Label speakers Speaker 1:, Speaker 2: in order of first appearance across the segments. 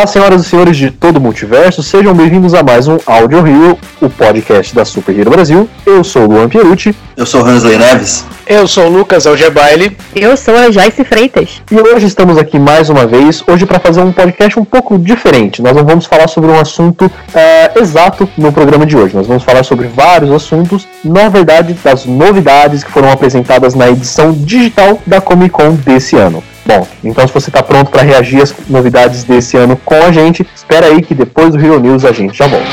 Speaker 1: Olá, senhoras e senhores de todo o multiverso, sejam bem-vindos a mais um Audio Hero, o podcast da Super Hero Brasil. Eu sou o Luan Pierucci.
Speaker 2: Eu sou o Hansley Neves.
Speaker 3: Eu sou o Lucas Algebaile.
Speaker 4: Eu sou a Joyce Freitas.
Speaker 1: E hoje estamos aqui mais uma vez, hoje para fazer um podcast um pouco diferente. Nós não vamos falar sobre um assunto é, exato no programa de hoje. Nós vamos falar sobre vários assuntos, na verdade, das novidades que foram apresentadas na edição digital da Comic Con desse ano. Bom, então se você está pronto para reagir às novidades desse ano com a gente, espera aí que depois do Hero News a gente já volta.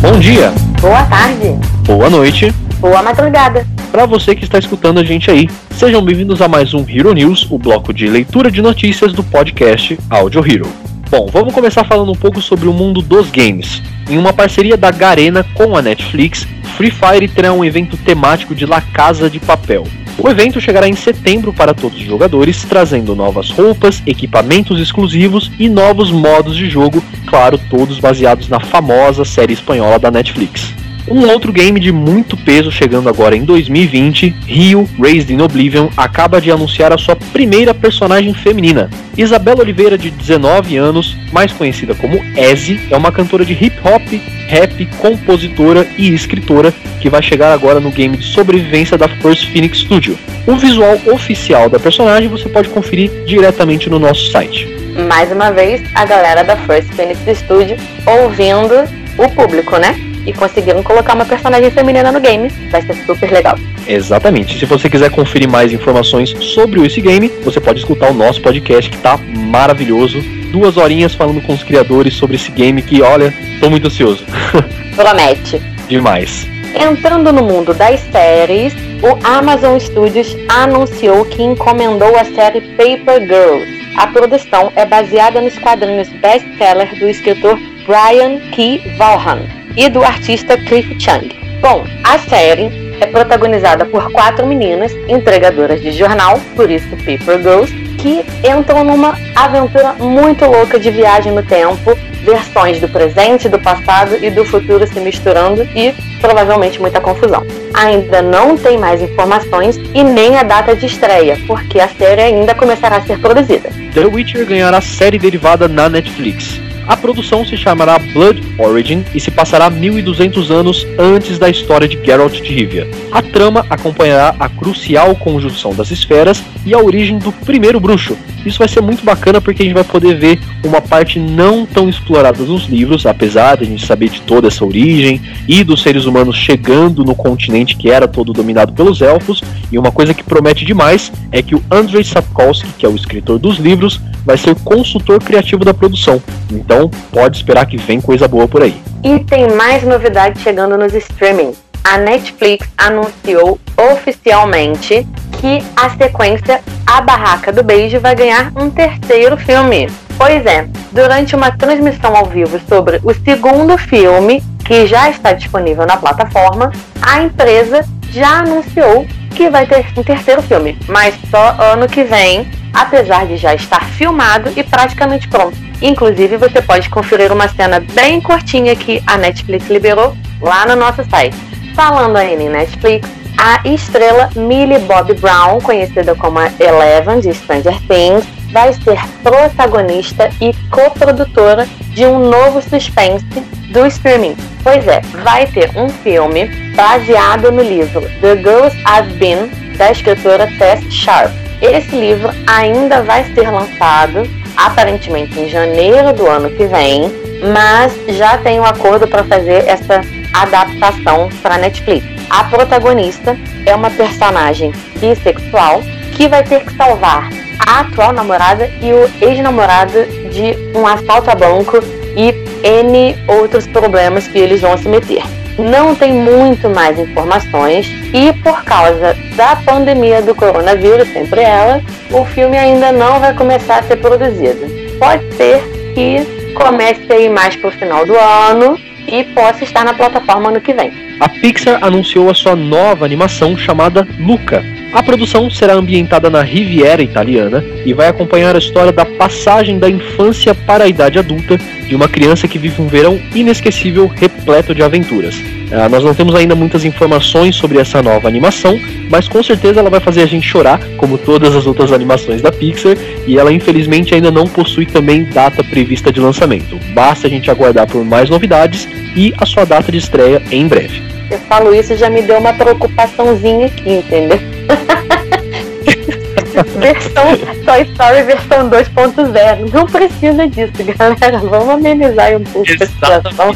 Speaker 1: Bom dia,
Speaker 4: Boa tarde.
Speaker 1: boa noite,
Speaker 4: Boa madrugada.
Speaker 1: para você que está escutando a gente aí. Sejam bem-vindos a mais um Hero News, o bloco de leitura de notícias do podcast Audio Hero. Bom, vamos começar falando um pouco sobre o mundo dos games. Em uma parceria da Garena com a Netflix, Free Fire terá um evento temático de La Casa de Papel. O evento chegará em setembro para todos os jogadores, trazendo novas roupas, equipamentos exclusivos e novos modos de jogo, claro, todos baseados na famosa série espanhola da Netflix. Um outro game de muito peso chegando agora em 2020, Rio Raised in Oblivion, acaba de anunciar a sua primeira personagem feminina. Isabela Oliveira, de 19 anos, mais conhecida como Ezzy, é uma cantora de hip hop, rap, compositora e escritora que vai chegar agora no game de sobrevivência da First Phoenix Studio. O visual oficial da personagem você pode conferir diretamente no nosso site.
Speaker 4: Mais uma vez, a galera da First Phoenix Studio ouvindo o público, né? E conseguiram colocar uma personagem feminina no game. Vai ser super legal.
Speaker 1: Exatamente. Se você quiser conferir mais informações sobre esse game, você pode escutar o nosso podcast que tá maravilhoso. Duas horinhas falando com os criadores sobre esse game que, olha, tô muito ansioso.
Speaker 4: Promete.
Speaker 1: Demais.
Speaker 4: Entrando no mundo das séries, o Amazon Studios anunciou que encomendou a série Paper Girls. A produção é baseada nos quadrinhos best-seller do escritor Brian K. Vaughan e do artista Cliff Chang. Bom, a série é protagonizada por quatro meninas entregadoras de jornal, por isso Paper Girls, que entram numa aventura muito louca de viagem no tempo, versões do presente, do passado e do futuro se misturando e provavelmente muita confusão. Ainda não tem mais informações e nem a data de estreia, porque a série ainda começará a ser produzida.
Speaker 1: The Witcher ganhará série derivada na Netflix. A produção se chamará Blood Origin e se passará 1200 anos antes da história de Geralt de Rivia. A trama acompanhará a crucial conjunção das esferas e a origem do primeiro bruxo. Isso vai ser muito bacana porque a gente vai poder ver uma parte não tão explorada nos livros, apesar de a gente saber de toda essa origem e dos seres humanos chegando no continente que era todo dominado pelos elfos. E uma coisa que promete demais é que o Andrei Sapkowski, que é o escritor dos livros, vai ser consultor criativo da produção. Então pode esperar que vem coisa boa por aí.
Speaker 4: E tem mais novidade chegando nos streaming. A Netflix anunciou oficialmente que a sequência A Barraca do Beijo vai ganhar um terceiro filme. Pois é, durante uma transmissão ao vivo sobre o segundo filme, que já está disponível na plataforma, a empresa já anunciou que vai ter um terceiro filme, mas só ano que vem, apesar de já estar filmado e praticamente pronto. Inclusive, você pode conferir uma cena bem curtinha que a Netflix liberou lá no nosso site. Falando ainda em Netflix, a estrela Millie Bobby Brown, conhecida como a Eleven de Stranger Things, vai ser protagonista e coprodutora de um novo suspense do streaming. Pois é, vai ter um filme baseado no livro The Girls I've Been, da escritora Tess Sharp. Esse livro ainda vai ser lançado, aparentemente em janeiro do ano que vem, mas já tem um acordo para fazer essa adaptação para Netflix. A protagonista é uma personagem bissexual que vai ter que salvar a atual namorada e o ex-namorado de um assalto a banco e N outros problemas que eles vão se meter. Não tem muito mais informações e por causa da pandemia do coronavírus, sempre ela, o filme ainda não vai começar a ser produzido. Pode ser que comece aí mais pro final do ano e possa estar na plataforma ano que vem.
Speaker 1: A Pixar anunciou a sua nova animação chamada Luca. A produção será ambientada na Riviera italiana e vai acompanhar a história da passagem da infância para a idade adulta de uma criança que vive um verão inesquecível repleto de aventuras. Uh, nós não temos ainda muitas informações sobre essa nova animação, mas com certeza ela vai fazer a gente chorar, como todas as outras animações da Pixar, e ela infelizmente ainda não possui também data prevista de lançamento. Basta a gente aguardar por mais novidades e a sua data de estreia em breve.
Speaker 4: Eu falo isso já me deu uma preocupaçãozinha aqui, entendeu? versão Toy Story versão 2.0. Não precisa disso, galera. Vamos amenizar um pouco a situação.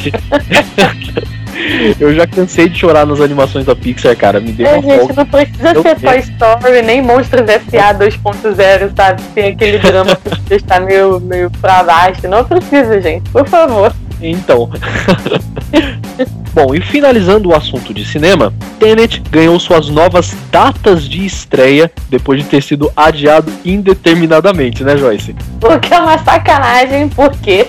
Speaker 1: Eu já cansei de chorar nas animações da Pixar, cara. Me deu é, uma
Speaker 4: gente, folga. não precisa Eu ser Toy Story, nem Monstros S.A. 2.0, sabe? Tem aquele drama que está meio, meio pra baixo. Não precisa, gente. Por favor.
Speaker 1: Então. Bom, e finalizando o assunto de cinema, Tenet ganhou suas novas datas de estreia depois de ter sido adiado indeterminadamente, né, Joyce?
Speaker 4: O que é uma sacanagem, porque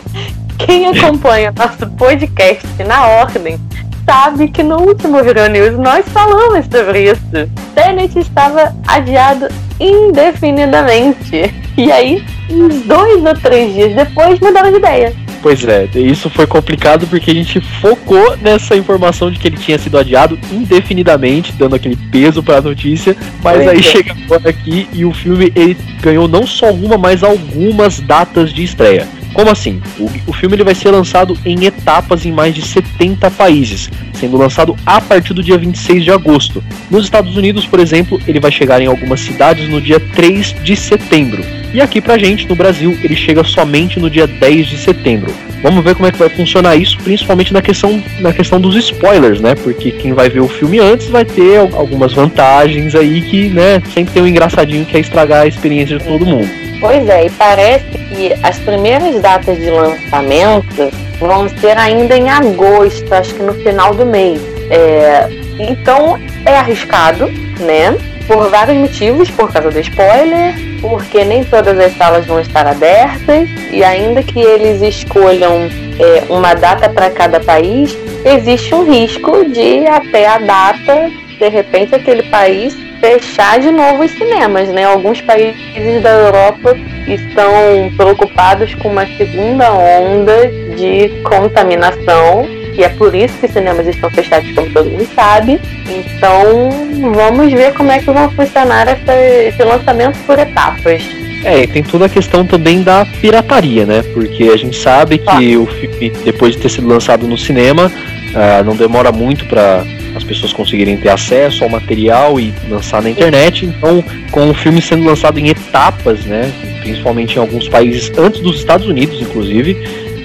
Speaker 4: quem acompanha nosso podcast na ordem sabe que no último Hero News nós falamos sobre isso. Tenet estava adiado indefinidamente. E aí, uns dois ou três dias depois, mudaram de ideia.
Speaker 1: Pois é, isso foi complicado porque a gente focou nessa informação de que ele tinha sido adiado indefinidamente, dando aquele peso para a notícia, mas pois aí é. chega agora aqui e o filme ele ganhou não só uma, mas algumas datas de estreia. Como assim? O, o filme ele vai ser lançado em etapas em mais de 70 países, sendo lançado a partir do dia 26 de agosto. Nos Estados Unidos, por exemplo, ele vai chegar em algumas cidades no dia 3 de setembro. E aqui pra gente, no Brasil, ele chega somente no dia 10 de setembro. Vamos ver como é que vai funcionar isso, principalmente na questão, na questão dos spoilers, né? Porque quem vai ver o filme antes vai ter algumas vantagens aí que, né, sempre tem um engraçadinho que é estragar a experiência de todo mundo.
Speaker 4: Pois é, e parece que as primeiras datas de lançamento vão ser ainda em agosto, acho que no final do mês. É, então é arriscado, né? Por vários motivos, por causa do spoiler, porque nem todas as salas vão estar abertas, e ainda que eles escolham é, uma data para cada país, existe um risco de até a data, de repente, aquele país fechar de novo os cinemas, né? Alguns países da Europa estão preocupados com uma segunda onda de contaminação e é por isso que os cinemas estão fechados, como todo mundo sabe. Então, vamos ver como é que vão funcionar essa, esse lançamento por etapas.
Speaker 1: É, e tem toda a questão também da pirataria, né? Porque a gente sabe que ah. o filme, depois de ter sido lançado no cinema, uh, não demora muito para as pessoas conseguirem ter acesso ao material e lançar na internet. Então, com o filme sendo lançado em etapas, né, principalmente em alguns países antes dos Estados Unidos, inclusive,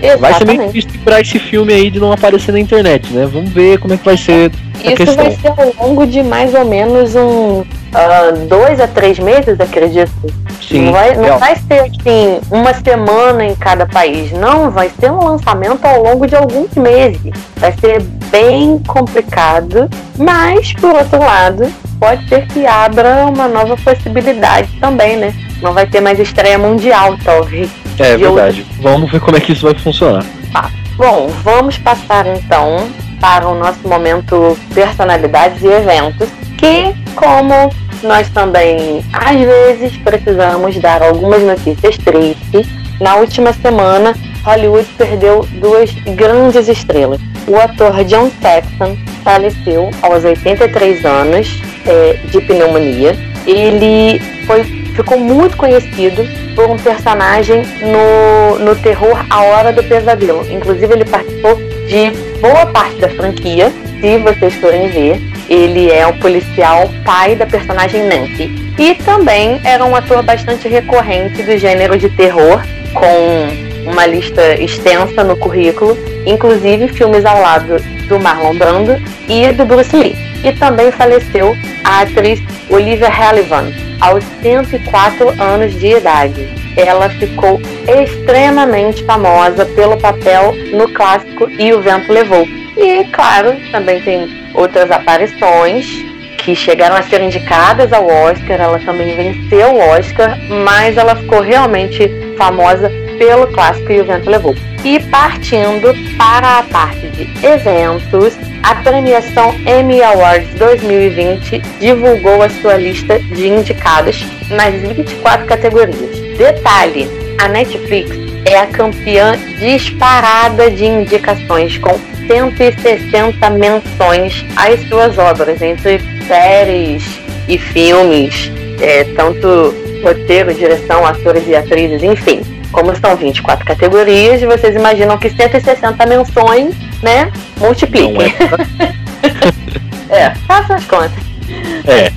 Speaker 1: Exatamente. vai ser meio difícil para esse filme aí de não aparecer na internet, né? Vamos ver como é que vai ser
Speaker 4: Isso
Speaker 1: questão.
Speaker 4: vai ser ao longo de mais ou menos um uh, dois a três meses, acredito.
Speaker 1: Sim,
Speaker 4: não vai, não vai ser assim uma semana em cada país, não. Vai ser um lançamento ao longo de alguns meses. Vai ser bem complicado, mas por outro lado, pode ser que abra uma nova possibilidade também, né? Não vai ter mais estreia mundial, talvez.
Speaker 1: É verdade. Vamos ver como é que isso vai funcionar.
Speaker 4: Tá. Bom, vamos passar então para o nosso momento personalidades e eventos, que como nós também às vezes precisamos dar algumas notícias tristes. Na última semana, Hollywood perdeu duas grandes estrelas. O ator John Saxon faleceu aos 83 anos é, de pneumonia. Ele foi, ficou muito conhecido por um personagem no, no terror A Hora do Pesadelo. Inclusive, ele participou de boa parte da franquia. Se vocês forem ver, ele é o policial pai da personagem Nancy. E também era um ator bastante recorrente do gênero de terror, com uma lista extensa no currículo, inclusive filmes ao lado do Marlon Brando e do Bruce Lee. E também faleceu a atriz Olivia Hallivan, aos 104 anos de idade. Ela ficou extremamente famosa pelo papel no clássico E o Vento Levou. E, claro, também tem outras aparições que chegaram a ser indicadas ao Oscar. Ela também venceu o Oscar, mas ela ficou realmente famosa pelo clássico E o Vento Levou. E partindo para a parte de eventos, a premiação Emmy Awards 2020 divulgou a sua lista de indicados nas 24 categorias. Detalhe: a Netflix é a campeã disparada de indicações, com 160 menções às suas obras, entre séries e filmes, é, tanto roteiro, direção, atores e atrizes, enfim. Como são 24 categorias, vocês imaginam que 160 menções, né? Multipliquem. É, é faça as contas.
Speaker 1: É.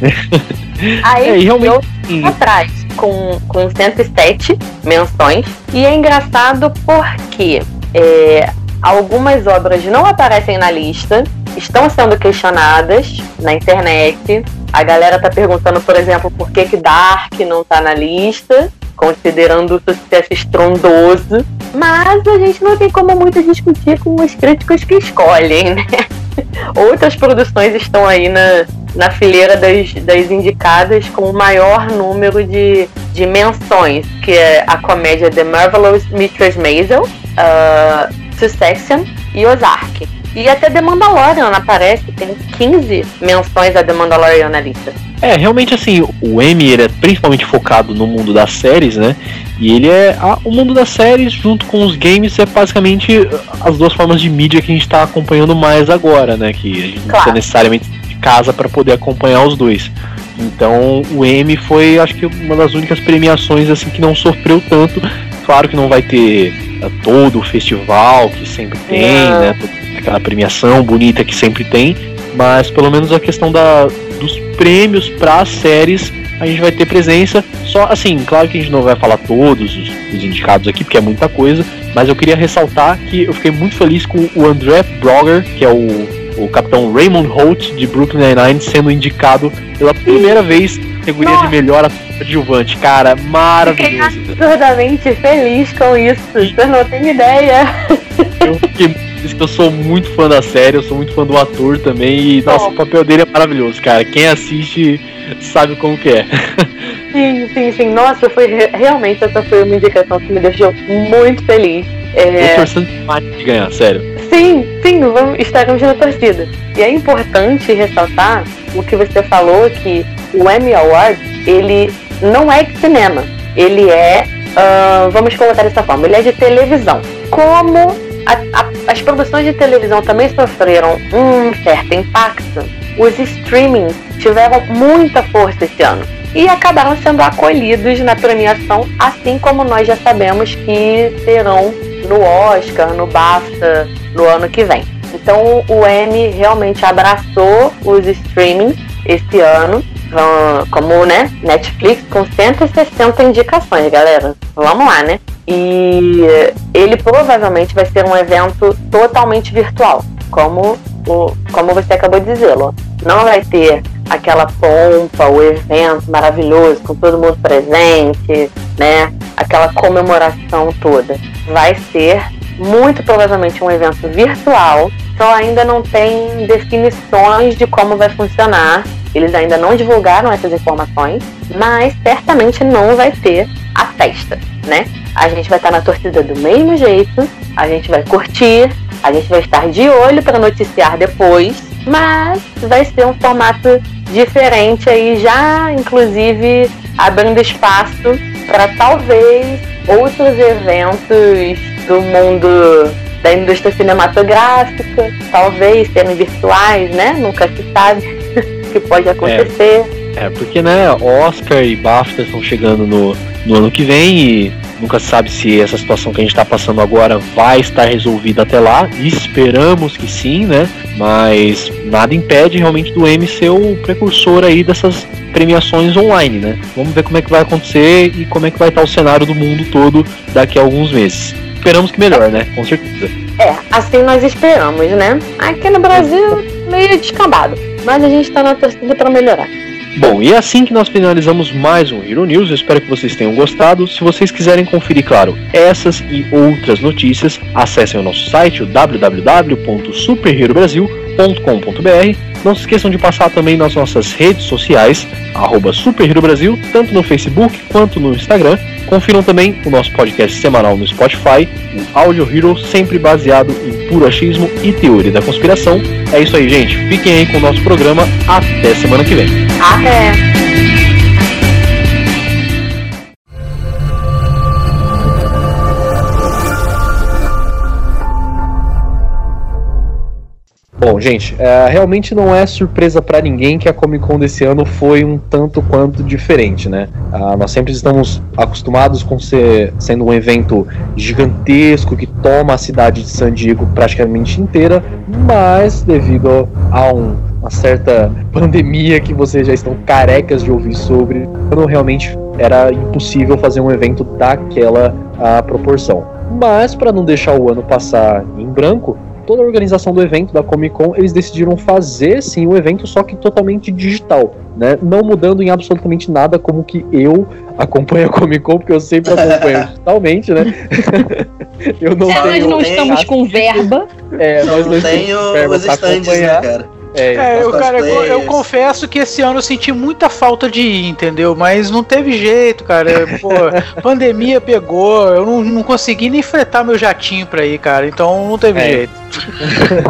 Speaker 4: Aí
Speaker 1: É, realmente,
Speaker 4: eu atrás com, com 107 menções. E é engraçado porque é, algumas obras não aparecem na lista, estão sendo questionadas na internet. A galera tá perguntando, por exemplo, por que, que Dark não tá na lista, considerando o sucesso estrondoso. Mas a gente não tem como muito discutir com os críticos que escolhem, né? Outras produções estão aí na, na fileira das, das indicadas com o maior número de, de menções, que é a comédia The Marvelous Mistress Maisel, uh, Succession e Ozark. E até The Mandalorian aparece, tem 15 menções a The Mandalorian na lista.
Speaker 1: É, realmente assim, o Emmy ele é principalmente focado no mundo das séries, né? E ele é. a- o mundo das séries, junto com os games, é basicamente as duas formas de mídia que a gente tá acompanhando mais agora, né? Que a gente não
Speaker 4: Claro.
Speaker 1: precisa necessariamente de casa para poder acompanhar os dois. Então o Emmy foi, acho que, uma das únicas premiações assim que não sofreu tanto. Claro que não vai ter eh, todo o festival que sempre tem,
Speaker 4: Não.
Speaker 1: né? Aquela premiação bonita que sempre tem, mas pelo menos a questão da, dos prêmios para as séries a gente vai ter presença. Só assim, claro que a gente não vai falar todos os, os indicados aqui, porque é muita coisa, mas eu queria ressaltar que eu fiquei muito feliz com o André Brogger, que é o, o capitão Raymond Holt de Brooklyn Nine-Nine, sendo indicado pela primeira vez na categoria
Speaker 4: Nossa.
Speaker 1: de melhor adjuvante. Cara,
Speaker 4: Fiquei
Speaker 1: maravilhoso.
Speaker 4: absurdamente feliz com isso, vocês não têm ideia.
Speaker 1: Eu fiquei muito feliz que eu sou muito fã da série, eu sou muito fã do ator também, e nossa, o papel dele é maravilhoso, cara. Quem assiste sabe como que é.
Speaker 4: Sim, sim, sim. Nossa, foi re- realmente essa foi uma indicação que me deixou muito feliz.
Speaker 1: Eu
Speaker 4: É,
Speaker 1: torcendo demais de ganhar, sério.
Speaker 4: sim, sim, vamos, estaremos na torcida. E é importante ressaltar o que você falou, que o Emmy Award, ele não é de cinema. Ele é, ah, vamos colocar dessa forma, ele é de televisão. Como a- a- as produções de televisão também sofreram um certo impacto, os streamings tiveram muita força esse ano e acabaram sendo acolhidos na premiação, assim como nós já sabemos que serão no Oscar, no BAFTA, no ano que vem. Então o Emmy realmente abraçou os streamings esse ano, ah, como né, Netflix com 160 indicações, galera. Vamos lá, né? E ele provavelmente vai ser um evento totalmente virtual, como, o, como você acabou de dizer, Lô. Não vai ter aquela pompa, o evento maravilhoso, com todo mundo presente, né? Aquela comemoração toda. Vai ser muito provavelmente um evento virtual, só ainda não tem definições de como vai funcionar. Eles ainda não divulgaram essas informações, mas certamente não vai ter a festa, né? A gente vai estar na torcida do mesmo jeito, a gente vai curtir, a gente vai estar de olho para noticiar depois, mas vai ser um formato diferente aí, já inclusive abrindo espaço para talvez outros eventos do mundo da indústria cinematográfica, talvez serem virtuais, né? Nunca se sabe que pode acontecer.
Speaker 1: É, porque, né, Oscar e BAFTA estão chegando no, no ano que vem e nunca se sabe se essa situação que a gente está passando agora vai estar resolvida até lá. Esperamos que sim, né? Mas nada impede realmente do M ser o precursor aí dessas premiações online, né? Vamos ver como é que vai acontecer e como é que vai estar o cenário do mundo todo daqui a alguns meses. Esperamos que melhor, né? Com certeza.
Speaker 4: É, assim nós esperamos, né? Aqui no Brasil, meio descambado. Mas a gente tá na torcida para melhorar.
Speaker 1: Bom, e é assim que nós finalizamos mais um Hero News. Espero que vocês tenham gostado. Se vocês quiserem conferir, claro, essas e outras notícias, acessem o nosso site, www.superherobrasil.com superherobrasil.com.br. Não se esqueçam de passar também nas nossas redes sociais, arroba Brasil, tanto no Facebook quanto no Instagram. Confiram também o nosso podcast semanal no Spotify, o Audio Hero, sempre baseado em puro achismo e teoria da conspiração. É isso aí, gente. Fiquem aí com o nosso programa. Até semana que vem.
Speaker 4: Até!
Speaker 1: Bom, gente, é, realmente não é surpresa para ninguém que a Comic Con desse ano foi um tanto quanto diferente, né? Ah, nós sempre estamos acostumados com ser sendo um evento gigantesco que toma a cidade de San Diego praticamente inteira, mas devido a um, uma certa pandemia que vocês já estão carecas de ouvir sobre, realmente era impossível fazer um evento daquela ah, proporção. Mas para não deixar o ano passar em branco, toda a organização do evento da Comic Con, eles decidiram fazer sim o evento, só que totalmente digital, né? Não mudando em absolutamente nada como que eu acompanho a Comic Con, porque eu sempre acompanho digitalmente, né?
Speaker 5: eu não tenho, nós não estamos com verba.
Speaker 2: É, nós não, não tenho verba os stands, né, cara?
Speaker 3: É, é eu, cara, eu, eu, confesso que esse ano eu senti muita falta de ir, entendeu? Mas não teve jeito, cara. Pô, pandemia pegou, eu não, não consegui nem fretar meu jatinho pra ir, cara. Então não teve é. jeito.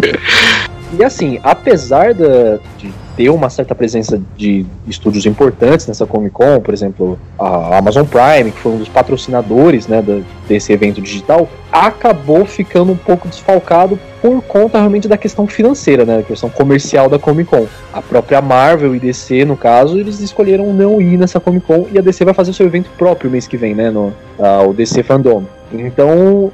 Speaker 1: e assim, apesar da, de ter uma certa presença de estúdios importantes nessa Comic Con, por exemplo, a Amazon Prime, que foi um dos patrocinadores né, desse evento digital, acabou ficando um pouco desfalcado por conta realmente da questão financeira, né, da questão comercial da Comic Con. A própria Marvel e DC, no caso, eles escolheram não ir nessa Comic Con e a DC vai fazer o seu evento próprio mês que vem, né, no uh, o DC Fandom. Então,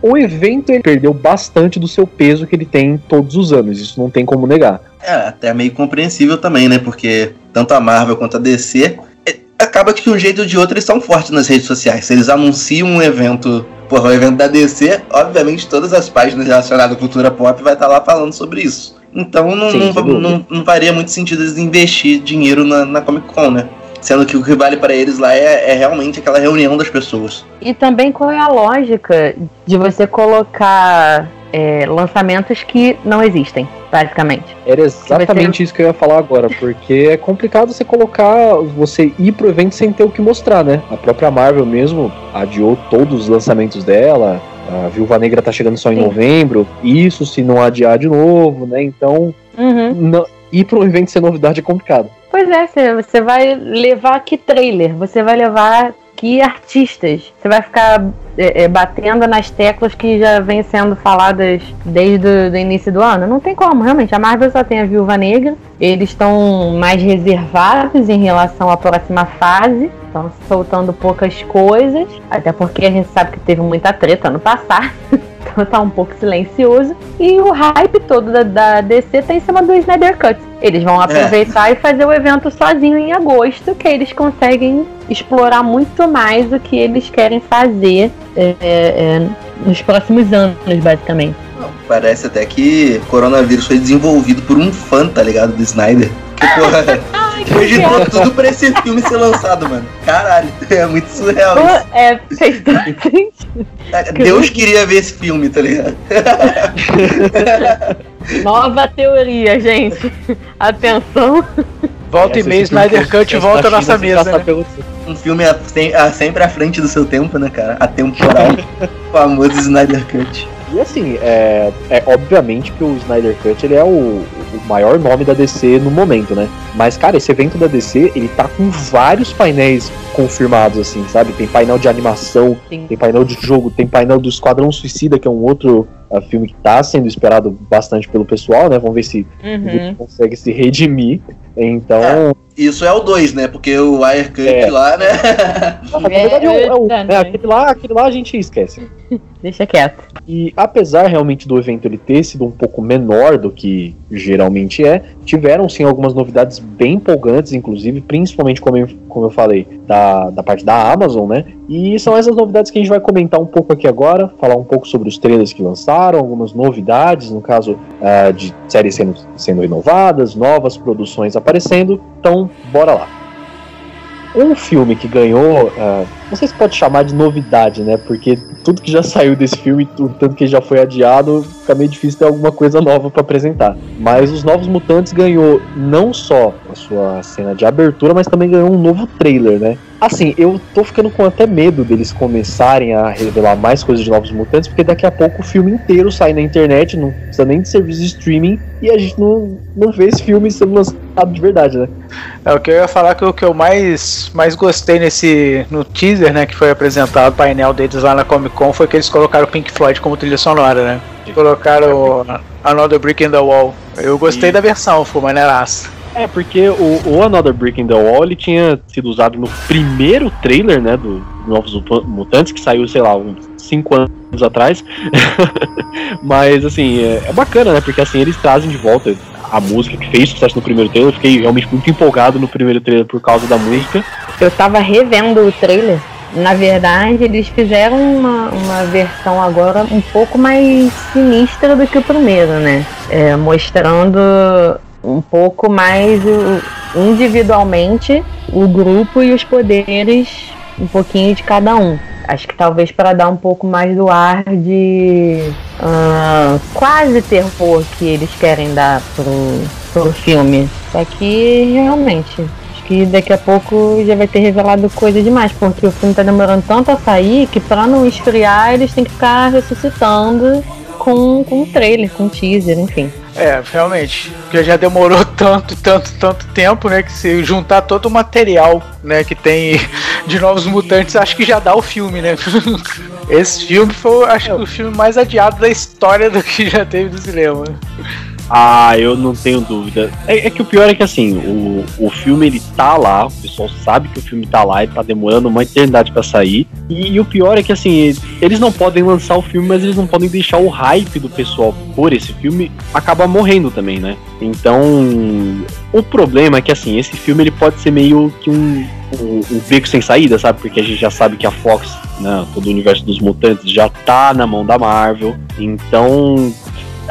Speaker 1: o evento ele perdeu bastante do seu peso que ele tem todos os anos, isso não tem como negar.
Speaker 2: É, até meio compreensível também, né? Porque tanto a Marvel quanto a DC é, acaba que de um jeito ou de outro eles são fortes nas redes sociais. Se eles anunciam um evento, porra, o evento da DC, obviamente todas as páginas relacionadas à cultura pop vai estar lá falando sobre isso. Então não, Sim, não, não, não, faria muito sentido eles investir dinheiro na, na Comic Con, né? Sendo que o que vale para eles lá é, é, realmente aquela reunião das pessoas.
Speaker 4: E também qual é a lógica de você colocar é, lançamentos que não existem, basicamente.
Speaker 1: Era exatamente você... isso que eu ia falar agora, porque é complicado você colocar, você ir pro evento sem ter o que mostrar, né? A própria Marvel mesmo adiou todos os lançamentos dela, a Viúva Negra tá chegando só em Sim. novembro, isso se não adiar de novo, né? Então, uhum. não, ir para um evento sem novidade é complicado.
Speaker 4: Pois é, você vai levar que trailer, você vai levar que artistas. Você vai ficar é, é, batendo nas teclas que já vem sendo faladas desde o início do ano. Não tem como, realmente. A Marvel só tem a Viúva Negra. Eles estão mais reservados em relação à próxima fase. Estão soltando poucas coisas. Até porque a gente sabe que teve muita treta no passado. então tá um pouco silencioso. E o hype todo da, da DC tá em cima do Snyder Cut. Eles vão é. aproveitar é. e fazer o evento sozinho em agosto, que eles conseguem explorar muito mais o que eles querem fazer é, é, é nos próximos anos, basicamente.
Speaker 2: Parece até que o coronavírus foi desenvolvido por um fã, tá ligado? Do Snyder. Que porra. Cogitou tudo pra esse filme ser lançado, mano. Caralho, é muito surreal isso.
Speaker 4: É, fez
Speaker 2: é, Deus queria ver esse filme, tá ligado?
Speaker 4: Nova teoria, gente. Atenção.
Speaker 3: Volta e meia, Snyder Cut volta à nossa mesa. Né?
Speaker 2: Um filme sempre à frente do seu tempo, né, cara? Atemporal. famoso Snyder Cut.
Speaker 1: E assim, é, é obviamente que o Snyder Cut ele é o, o maior nome da DC no momento, né? Mas, cara, esse evento da DC, ele tá com vários painéis confirmados, assim, sabe? Tem painel de animação, Sim. tem painel de jogo, tem painel do Esquadrão Suicida, que é um outro uh, filme que tá sendo esperado bastante pelo pessoal, né? Vamos ver se uhum. consegue se redimir. Então. É,
Speaker 2: isso é o 2, né? Porque o Wirecut é. lá, né?
Speaker 1: Na verdade, é, é, o, é, aquele, lá, aquele lá a gente esquece.
Speaker 4: Deixa quieto.
Speaker 1: E apesar realmente do evento ele ter sido um pouco menor do que geralmente é, tiveram sim algumas novidades bem empolgantes, inclusive, principalmente como eu, como eu falei, da, da parte da Amazon, né? E são essas novidades que a gente vai comentar um pouco aqui agora, falar um pouco sobre os trailers que lançaram, algumas novidades, no caso uh, de séries sendo, sendo renovadas, novas produções aparecendo. Então, bora lá. Um filme que ganhou uh, não sei se pode chamar de novidade, né? Porque tudo que já saiu desse filme, tudo, tanto que já foi adiado, fica meio difícil ter alguma coisa nova para apresentar. Mas os Novos Mutantes ganhou não só a sua cena de abertura, mas também ganhou um novo trailer, né? Assim, eu tô ficando com até medo deles começarem a revelar mais coisas de Novos Mutantes, porque daqui a pouco o filme inteiro sai na internet, não precisa nem de serviço de streaming, e a gente não, não vê esse filme sendo lançado de verdade, né?
Speaker 3: É, o que eu ia falar que o que eu mais, mais gostei nesse no teaser, né, que foi apresentado, o painel deles lá na Comic Con, foi que eles colocaram o Pink Floyd como trilha sonora, né? Colocaram Another Brick in the Wall. Eu gostei e... da versão, foi maneiraça.
Speaker 1: É, porque o, o, Another Brick in the Wall ele tinha sido usado no primeiro trailer, né, do Novos Mutantes, que saiu, sei lá, uns 5 anos atrás. Mas, assim, é, é, bacana, né, porque assim, eles trazem de volta a música que fez sucesso no primeiro trailer. Eu fiquei realmente muito empolgado no primeiro trailer por causa da música.
Speaker 4: Eu tava revendo o trailer. Na verdade, eles fizeram uma, uma versão agora um pouco mais sinistra do que o primeiro, né? É, mostrando um pouco mais individualmente o grupo e os poderes, um pouquinho de cada um. Acho que talvez para dar um pouco mais do ar de uh, quase terror que eles querem dar pro, pro filme. Só que realmente, que daqui a pouco já vai ter revelado coisa demais, porque o filme tá demorando tanto a sair que para não esfriar eles têm que ficar ressuscitando com, com um trailer, com um teaser, enfim.
Speaker 3: É, realmente. Porque já demorou tanto, tanto, tanto tempo, né? Que se juntar todo o material, né, que tem de Novos Mutantes, acho que já dá o filme, né? Esse filme foi, acho que, o filme mais adiado da história do que já teve no cinema.
Speaker 1: Ah, eu não tenho dúvida. É, é, que o pior é que assim, o, o filme ele tá lá, o pessoal sabe que o filme tá lá e tá demorando uma eternidade para sair. E, e, o pior é que assim, eles não podem lançar o filme, mas eles não podem deixar o hype do pessoal por esse filme acabar morrendo também, né? Então, o problema é que assim, esse filme ele pode ser meio que um, um, beco sem saída, sabe? Porque a gente já sabe que a Fox, né, todo o universo dos mutantes já tá na mão da Marvel. Então,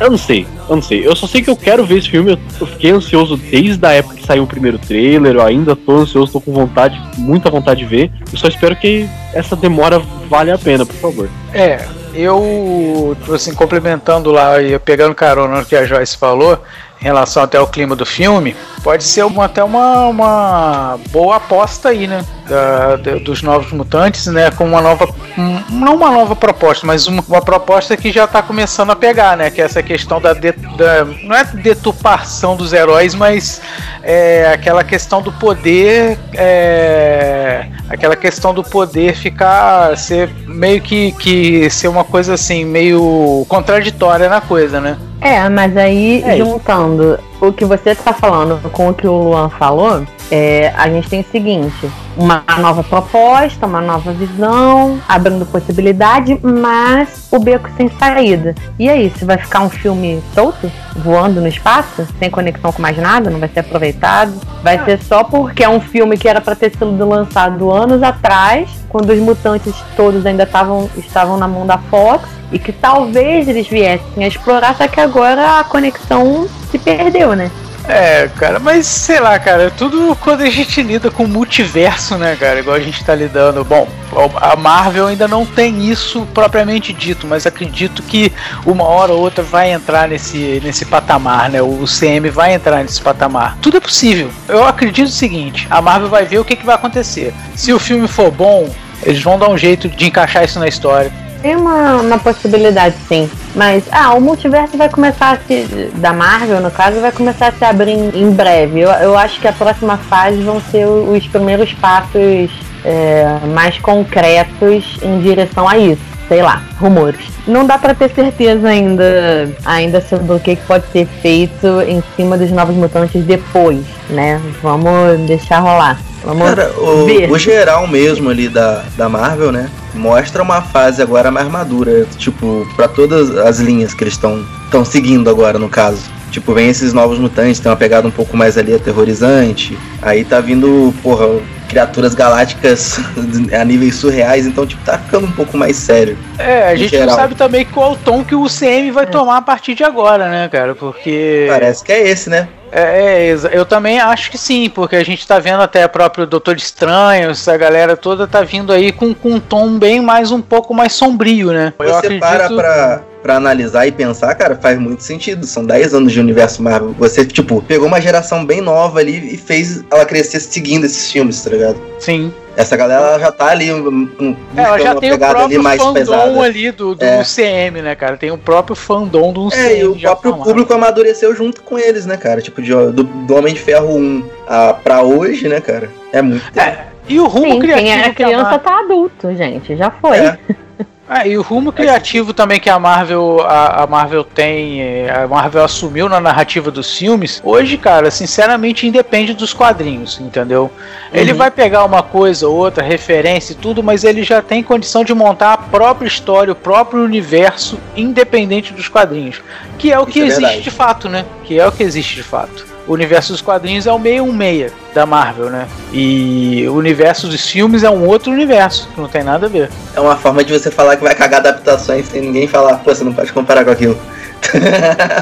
Speaker 1: eu não sei, eu não sei. Eu só sei que eu quero ver esse filme. Eu fiquei ansioso desde a época que saiu o primeiro trailer. Eu ainda tô ansioso, tô com vontade, muita vontade de ver. Eu só espero que essa demora vale a pena, por favor.
Speaker 3: É, eu, assim, complementando lá e pegando carona no que a Joyce falou, em relação até ao clima do filme, pode ser uma, até uma, uma boa aposta aí, né? Da, da, dos novos mutantes, né? Com uma nova. Um, não uma nova proposta, mas uma, uma proposta que já está começando a pegar, né? Que é essa questão da, de, da. Não é deturpação dos heróis, mas é aquela questão do poder. É, aquela questão do poder ficar. ser meio que, que ser uma coisa assim, meio contraditória na coisa, né?
Speaker 4: É, mas aí é juntando o que você está falando com o que o Luan falou, é, a gente tem o seguinte: uma nova proposta, uma nova visão, abrindo possibilidade, mas o beco sem saída. E aí, se vai ficar um filme solto, voando no espaço, sem conexão com mais nada, não vai ser aproveitado? Vai ser só porque é um filme que era para ter sido lançado anos atrás, quando os mutantes todos ainda tavam, estavam na mão da Fox e que talvez eles viessem a explorar, só que agora a conexão se perdeu, né?
Speaker 3: É, cara, mas sei lá, cara, tudo quando a gente lida com multiverso, né, cara, igual a gente tá lidando. Bom, a Marvel ainda não tem isso propriamente dito, mas acredito que uma hora ou outra vai entrar nesse, nesse patamar, né? O CM vai entrar nesse patamar. Tudo é possível. Eu acredito o seguinte: a Marvel vai ver o que, que vai acontecer. Se o filme for bom, eles vão dar um jeito de encaixar isso na história.
Speaker 4: Tem uma, uma possibilidade, sim. Mas, ah, o multiverso vai começar a se. Da Marvel, no caso, vai começar a se abrir em, em breve. Eu, eu acho que a próxima fase vão ser os primeiros passos é, mais concretos em direção a isso. Sei lá, rumores. Não dá para ter certeza ainda, ainda sobre o que pode ser feito em cima dos novos mutantes depois, né? Vamos deixar rolar. Vamos
Speaker 2: Cara, o, ver. o geral mesmo ali da, da Marvel, né? mostra uma fase agora mais madura, tipo, para todas as linhas que eles estão estão seguindo agora, no caso. Tipo, vem esses novos mutantes, tem uma pegada um pouco mais ali aterrorizante. Aí tá vindo, porra, criaturas galácticas a níveis surreais, então, tipo, tá ficando um pouco mais sério.
Speaker 3: É, a gente geral. não sabe também qual o tom que o UCM vai é. tomar a partir de agora, né, cara? Porque.
Speaker 2: Parece que é esse, né?
Speaker 3: É, é, eu também acho que sim, porque a gente tá vendo até o próprio Doutor Estranho, essa galera toda tá vindo aí com, com um tom bem mais, um pouco mais sombrio, né?
Speaker 2: Você acredito... para pra, pra analisar e pensar, cara, faz muito sentido. São 10 anos de universo Marvel. Você, tipo, pegou uma geração bem nova ali e fez ela crescer seguindo esses filmes, tá ligado?
Speaker 3: Sim.
Speaker 2: Essa galera já tá ali um,
Speaker 3: um, é, ela já tem o próprio ali mais fandom pesada. ali do, do é. CM, né, cara? Tem o próprio fandom do
Speaker 2: é,
Speaker 3: e
Speaker 2: o próprio público amadureceu junto com eles, né, cara? Tipo, de, do, do Homem de Ferro 1 a, pra hoje, né, cara? É muito
Speaker 4: é. E o rumo Sim, criativo. Quem era criança tá adulto, gente. Já foi. É.
Speaker 3: Ah, e o rumo criativo também que a Marvel, a, a, Marvel tem, é, a Marvel assumiu na narrativa dos filmes, hoje, cara, sinceramente independe dos quadrinhos, entendeu? Ele uhum. vai pegar uma coisa, outra, referência e tudo, mas ele já tem condição de montar a própria história, o próprio universo, independente dos quadrinhos. Que é o Isso que é existe verdade. de fato, né? Que é o que existe de fato o universo dos quadrinhos é o 616 da Marvel, né? E o universo dos filmes é um outro universo, que não tem nada a ver.
Speaker 2: É uma forma de você falar que vai cagar adaptações sem ninguém falar, pô, você não pode comparar com aquilo.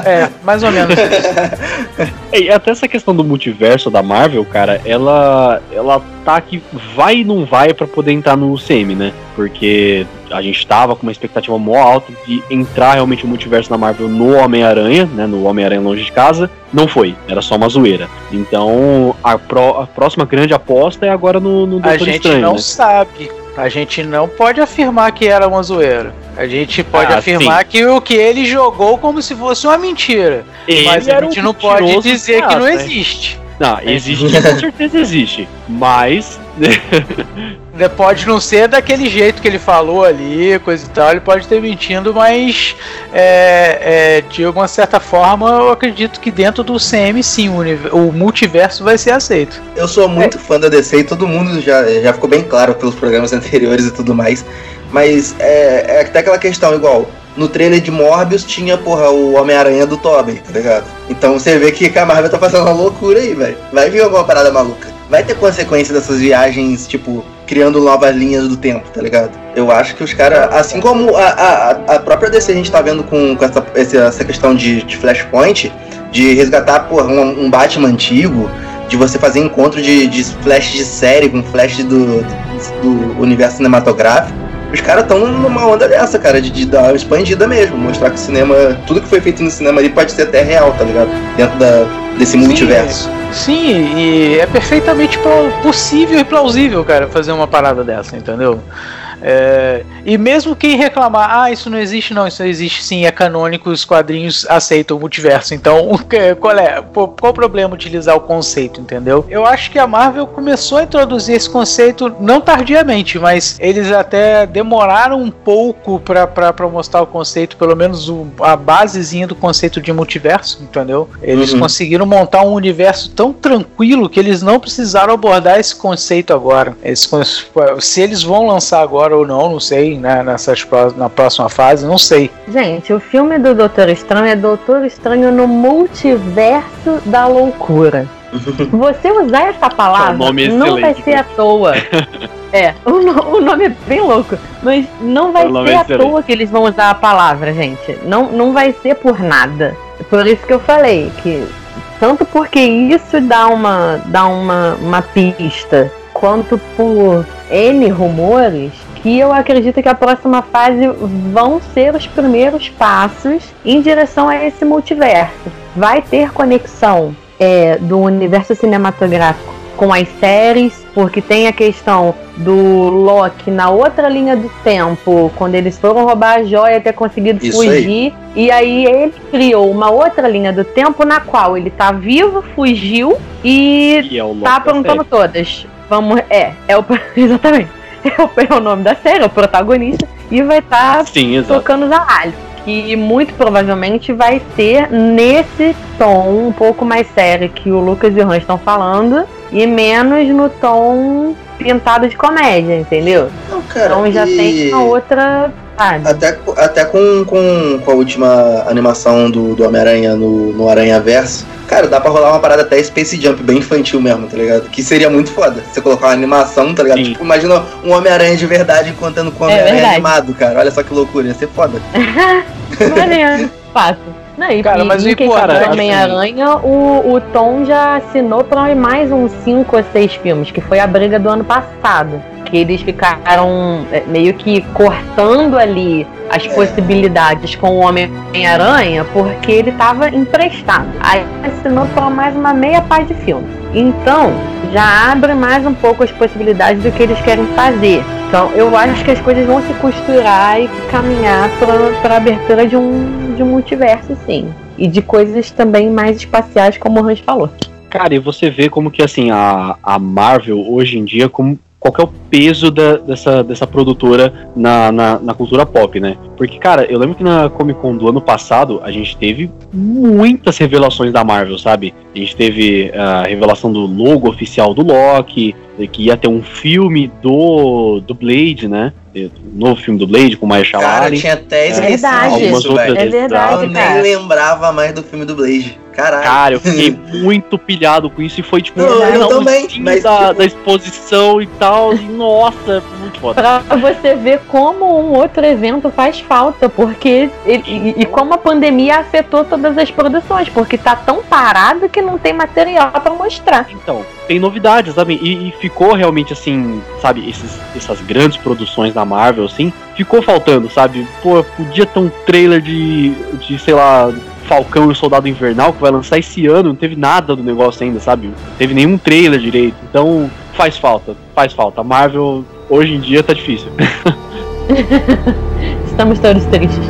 Speaker 3: É, mais ou menos.
Speaker 1: e até essa questão do multiverso da Marvel, cara, ela ela tá que vai e não vai para poder entrar no UCM, né? Porque a gente tava com uma expectativa mó alta de entrar realmente o multiverso da Marvel no Homem-Aranha, né? No Homem-Aranha Longe de Casa. Não foi, era só uma zoeira. Então, a, a próxima grande aposta é agora no, no
Speaker 3: Doutor A gente
Speaker 1: Estranho,
Speaker 3: não
Speaker 1: né?
Speaker 3: sabe. A gente não pode afirmar que era uma zoeira. A gente pode ah, afirmar sim. que o que ele jogou como se fosse uma mentira. Ele mas a gente um não pode dizer que não existe.
Speaker 1: Não, existe, com certeza existe. Mas.
Speaker 3: pode não ser daquele jeito que ele falou ali, coisa e tal, ele pode ter mentindo, mas é, é, de alguma certa forma eu acredito que dentro do CM sim, o, o multiverso vai ser aceito.
Speaker 2: Eu sou muito é. fã da DC e todo mundo já, já ficou bem claro pelos programas anteriores e tudo mais. Mas é, é até aquela questão, igual, no trailer de Morbius tinha, porra, o Homem-Aranha do Tobey, tá ligado? Então você vê que a Marvel tá fazendo uma loucura aí, velho. Vai vir alguma parada maluca. Vai ter consequência dessas viagens, tipo, criando novas linhas do tempo, tá ligado? Eu acho que os caras, assim como a, a, a própria DC a gente tá vendo com, com essa, essa questão de, de Flashpoint, de resgatar, porra, um, um Batman antigo, de você fazer encontro de, de flash de série com flash do, do, do universo cinematográfico os caras estão numa onda dessa, cara, de, de, dar uma expandida mesmo, mostrar que o cinema, tudo que foi feito no cinema ali pode ser até real, tá ligado? Dentro da, desse sim, multiverso.
Speaker 3: Sim, e é perfeitamente possível e plausível, cara, fazer uma parada dessa, entendeu? É, e mesmo quem reclamar, ah, isso não existe, não, isso existe sim, é canônico, os quadrinhos aceitam o multiverso. Então, qual é? Qual o problema utilizar o conceito, entendeu? Eu acho que a Marvel começou a introduzir esse conceito não tardiamente, mas eles até demoraram um pouco para mostrar o conceito, pelo menos o, a basezinha do conceito de multiverso, entendeu? Eles uhum. conseguiram montar um universo tão tranquilo que eles não precisaram abordar esse conceito agora. Eles, se eles vão lançar agora agora ou não, não sei, né? Nessas, na próxima fase, não sei.
Speaker 4: Gente, o filme do Doutor Estranho é Doutor Estranho no multiverso da loucura. Você usar essa palavra não vai ser à toa. é, o, o, nome é bem louco, mas não vai ser à toa que eles vão usar a palavra, gente. Não, não vai ser por nada. Por isso que eu falei que tanto porque isso dá uma dá uma, uma pista, quanto por N rumores que eu acredito que a próxima fase vão ser os primeiros passos em direção a esse multiverso. Vai ter conexão é, do universo cinematográfico com as séries, porque tem a questão do Loki na outra linha do tempo, quando eles foram roubar a joia, ter conseguido Isso fugir. Aí. E aí ele criou uma outra linha do tempo na qual ele tá vivo, fugiu e, e é tá aprontando todas. Vamos. É, é o. Exatamente. É o nome da série, é o protagonista, e vai estar tá tocando os alalhos. Que muito provavelmente vai ser nesse tom um pouco mais sério que o Lucas e o Han estão falando, e menos no tom pintado de comédia, entendeu? Cara, então já e... tem uma outra
Speaker 2: Até, até com, com, com a última animação do, do Homem-Aranha no, no Aranha Verso, cara, dá pra rolar uma parada até Space Jump, bem infantil mesmo, tá ligado? Que seria muito foda. Você colocar uma animação, tá ligado? Sim. Tipo, imagina um Homem-Aranha de verdade contando com o é Homem-Aranha é animado, cara. Olha só que loucura, ia ser foda.
Speaker 4: Maneiro, fácil. Não, e, cara, mas e, quem cara, Homem-Aranha, assim... o, o Tom já assinou para mais uns 5 ou 6 filmes, que foi a briga do ano passado. Que eles ficaram é, meio que cortando ali as é. possibilidades com o Homem-Aranha, porque ele estava emprestado. Aí assinou para mais uma meia parte de filme. Então, já abre mais um pouco as possibilidades do que eles querem fazer. Então, eu acho que as coisas vão se costurar e caminhar para a abertura de um, de um multiverso, sim. E de coisas também mais espaciais, como o Hans falou.
Speaker 1: Cara, e você vê como que assim a, a Marvel hoje em dia como qual é o peso da, dessa, dessa produtora na, na, na, cultura pop, né? Porque, cara, eu lembro que na Comic Con do ano passado a gente teve muitas revelações da Marvel, sabe? A gente teve a revelação do logo oficial do Loki, que ia ter um filme do, do Blade, né? Um novo filme do Blade com Mahershala
Speaker 2: Cara, Ali. tinha até
Speaker 4: esquecido é verdade.
Speaker 2: isso, velho. É verdade, Eu nem lembrava mais do filme do Blade. Caralho.
Speaker 1: Cara, eu fiquei muito pilhado com isso e foi tipo
Speaker 2: não, eu também, mas,
Speaker 1: da, tipo... da exposição e tal. E, nossa, muito foda.
Speaker 4: Pra você ver como um outro evento faz falta, porque ele, e, e, como a pandemia afetou todas as produções, porque tá tão parado que não tem material para mostrar.
Speaker 1: Então, tem novidades, sabe? E, e, ficou realmente assim, sabe, esses, essas grandes produções da Marvel, assim, ficou faltando, sabe? Pô, podia ter um trailer de, de sei lá, Falcão e o Soldado Invernal, que vai lançar esse ano, não teve nada do negócio ainda, sabe? Não teve nenhum trailer direito. Então, faz falta, faz falta. A Marvel, hoje em dia, tá difícil.
Speaker 4: Estamos todos tristes.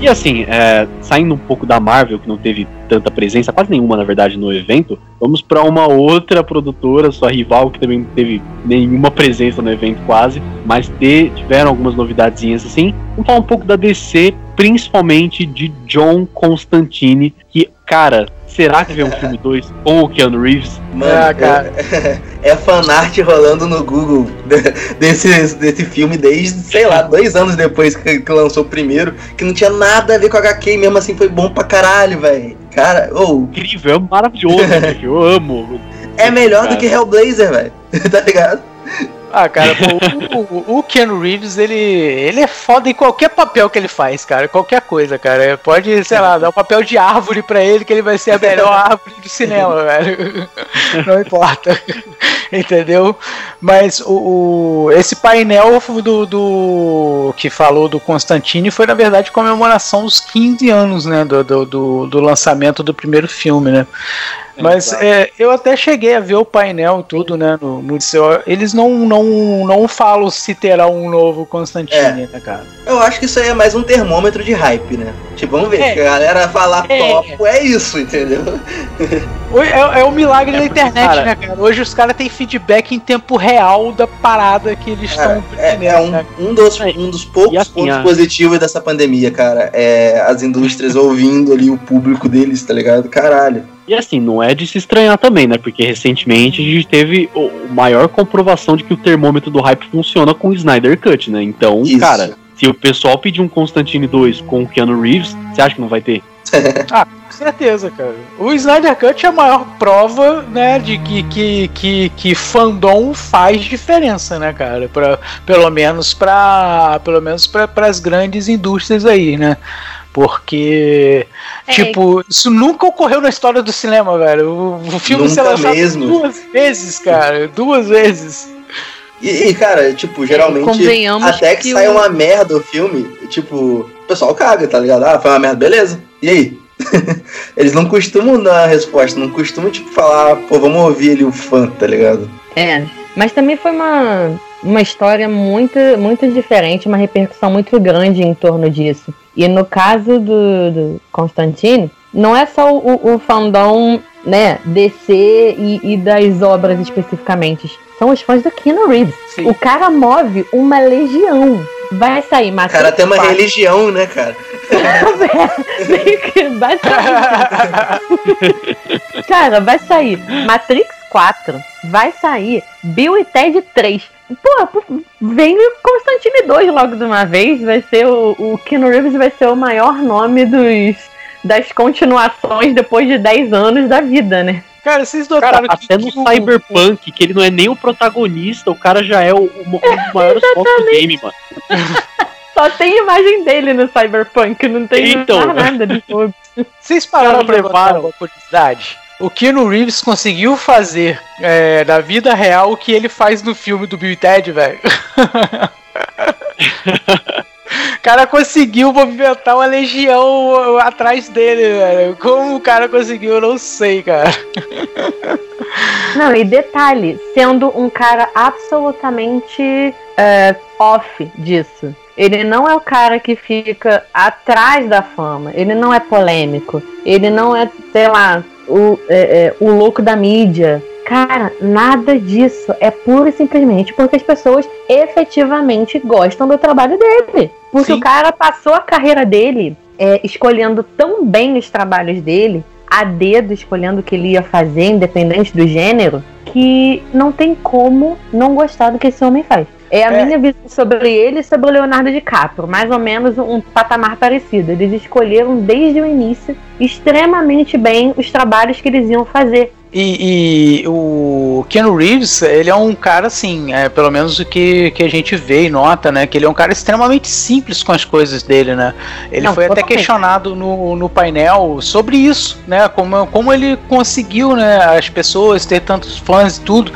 Speaker 1: E assim, é, saindo um pouco da Marvel, que não teve tanta presença, quase nenhuma na verdade, no evento, vamos para uma outra produtora, sua rival, que também não teve nenhuma presença no evento quase, mas de, tiveram algumas novidadezinhas assim. Vamos falar um pouco da DC, principalmente de John Constantine, que, cara, Será que vem um filme 2 com o Keanu Reeves?
Speaker 2: Mano, ah, cara. É, é fanart rolando no Google desse, desse filme desde, sei lá, dois anos depois que, que lançou o primeiro, que não tinha nada a ver com HQ e mesmo assim foi bom pra caralho, velho. Cara, ou. Oh.
Speaker 1: Incrível, é maravilhoso, eu amo.
Speaker 2: É melhor cara. do que Hellblazer, velho. tá ligado?
Speaker 3: Ah, cara, pô, o, o, Ken Reeves, ele, ele é foda em qualquer papel que ele faz, cara. Qualquer coisa, cara. Pode, sei lá, dar um papel de árvore pra ele, que ele vai ser a melhor árvore do cinema, velho. Não importa. Entendeu? Mas o, o, esse painel do, do que falou do Constantine foi, na verdade, comemoração dos 15 anos, né? Do, do, do, do lançamento do primeiro filme, né? Mas é, eu até cheguei a ver o painel e tudo, né? No, no eles não, não, não falam se terá um novo Constantine, é. né, cara?
Speaker 2: Eu acho que isso aí é mais um termômetro de hype, né? Tipo, vamos ver, é. a galera falar é. top é isso, entendeu?
Speaker 3: É, é o milagre da internet, cara, né, cara? Hoje os caras têm feedback em tempo real da parada que eles estão.
Speaker 2: É, é, um, né? um, dos, um dos poucos assim, pontos a... positivos dessa pandemia, cara. É as indústrias ouvindo ali o público deles, tá ligado? Caralho.
Speaker 1: E assim, não é de se estranhar também, né? Porque recentemente a gente teve a maior comprovação de que o termômetro do hype funciona com o Snyder Cut, né? Então, Isso. cara, se o pessoal pedir um Constantine 2 com o Keanu Reeves, você acha que não vai ter?
Speaker 3: ah, com certeza, cara. O Snyder Cut é a maior prova, né, de que, que, que, que fandom faz diferença, né, cara? Pra, pelo menos para pelo menos para as grandes indústrias aí, né? Porque, é. tipo, isso nunca ocorreu na história do cinema, velho. O, filme
Speaker 2: nunca se lançou mesmo.
Speaker 3: duas vezes, cara. Duas vezes.
Speaker 2: E, e cara, tipo, geralmente, até que, que sai o... uma merda o filme, tipo, o pessoal caga, tá ligado? Ah, foi uma merda, beleza. E aí? Eles não costumam dar a resposta, não costumam, tipo, falar, pô, vamos ouvir ali o fã, tá ligado?
Speaker 4: É, mas também foi uma, uma história muito, muito diferente, uma repercussão muito grande em torno disso. E no caso do, do Constantine, não é só o, o fandom né, DC e, e, das obras especificamente. São os fãs do Keanu Reeves. Sim. O cara move uma legião. Vai sair Matrix.
Speaker 2: O cara tem uma 4. religião, né, cara?
Speaker 4: vai sair. cara, vai sair Matrix 4. Vai sair Bill e Ted 3. pô, vem o Constantine 2 logo de uma vez. Vai ser o, o Keanu Reeves vai ser o maior nome dos, das continuações depois de 10 anos da vida, né?
Speaker 1: Cara, vocês notaram cara, que, até no que Cyberpunk, o... que ele não é nem o protagonista, o cara já é o, o, o maior foco do game, mano.
Speaker 4: Só tem imagem dele no Cyberpunk, não tem então, nada de.
Speaker 3: Vocês pararam pra levar uma curiosidade? O Keanu Reeves conseguiu fazer é, na vida real o que ele faz no filme do Bill e Ted, velho. O cara conseguiu movimentar uma legião atrás dele, velho. Como o cara conseguiu, eu não sei, cara.
Speaker 4: Não, e detalhe, sendo um cara absolutamente uh, off disso. Ele não é o cara que fica atrás da fama. Ele não é polêmico. Ele não é, sei lá, o, é, é, o louco da mídia. Cara, nada disso. É pura e simplesmente porque as pessoas efetivamente gostam do trabalho dele. Porque Sim. o cara passou a carreira dele é, escolhendo tão bem os trabalhos dele, a dedo escolhendo o que ele ia fazer, independente do gênero, que não tem como não gostar do que esse homem faz. É a é. minha visão sobre ele e sobre o Leonardo DiCaprio, mais ou menos um patamar parecido. Eles escolheram desde o início extremamente bem os trabalhos que eles iam fazer.
Speaker 3: E, e, o Keanu Reeves, ele é um cara assim, é, pelo menos o que, que a gente vê e nota, né? Que ele é um cara extremamente simples com as coisas dele, né? Ele Não, foi até questionado no, no painel sobre isso, né? Como, como ele conseguiu, né? As pessoas ter tantos fãs e tudo.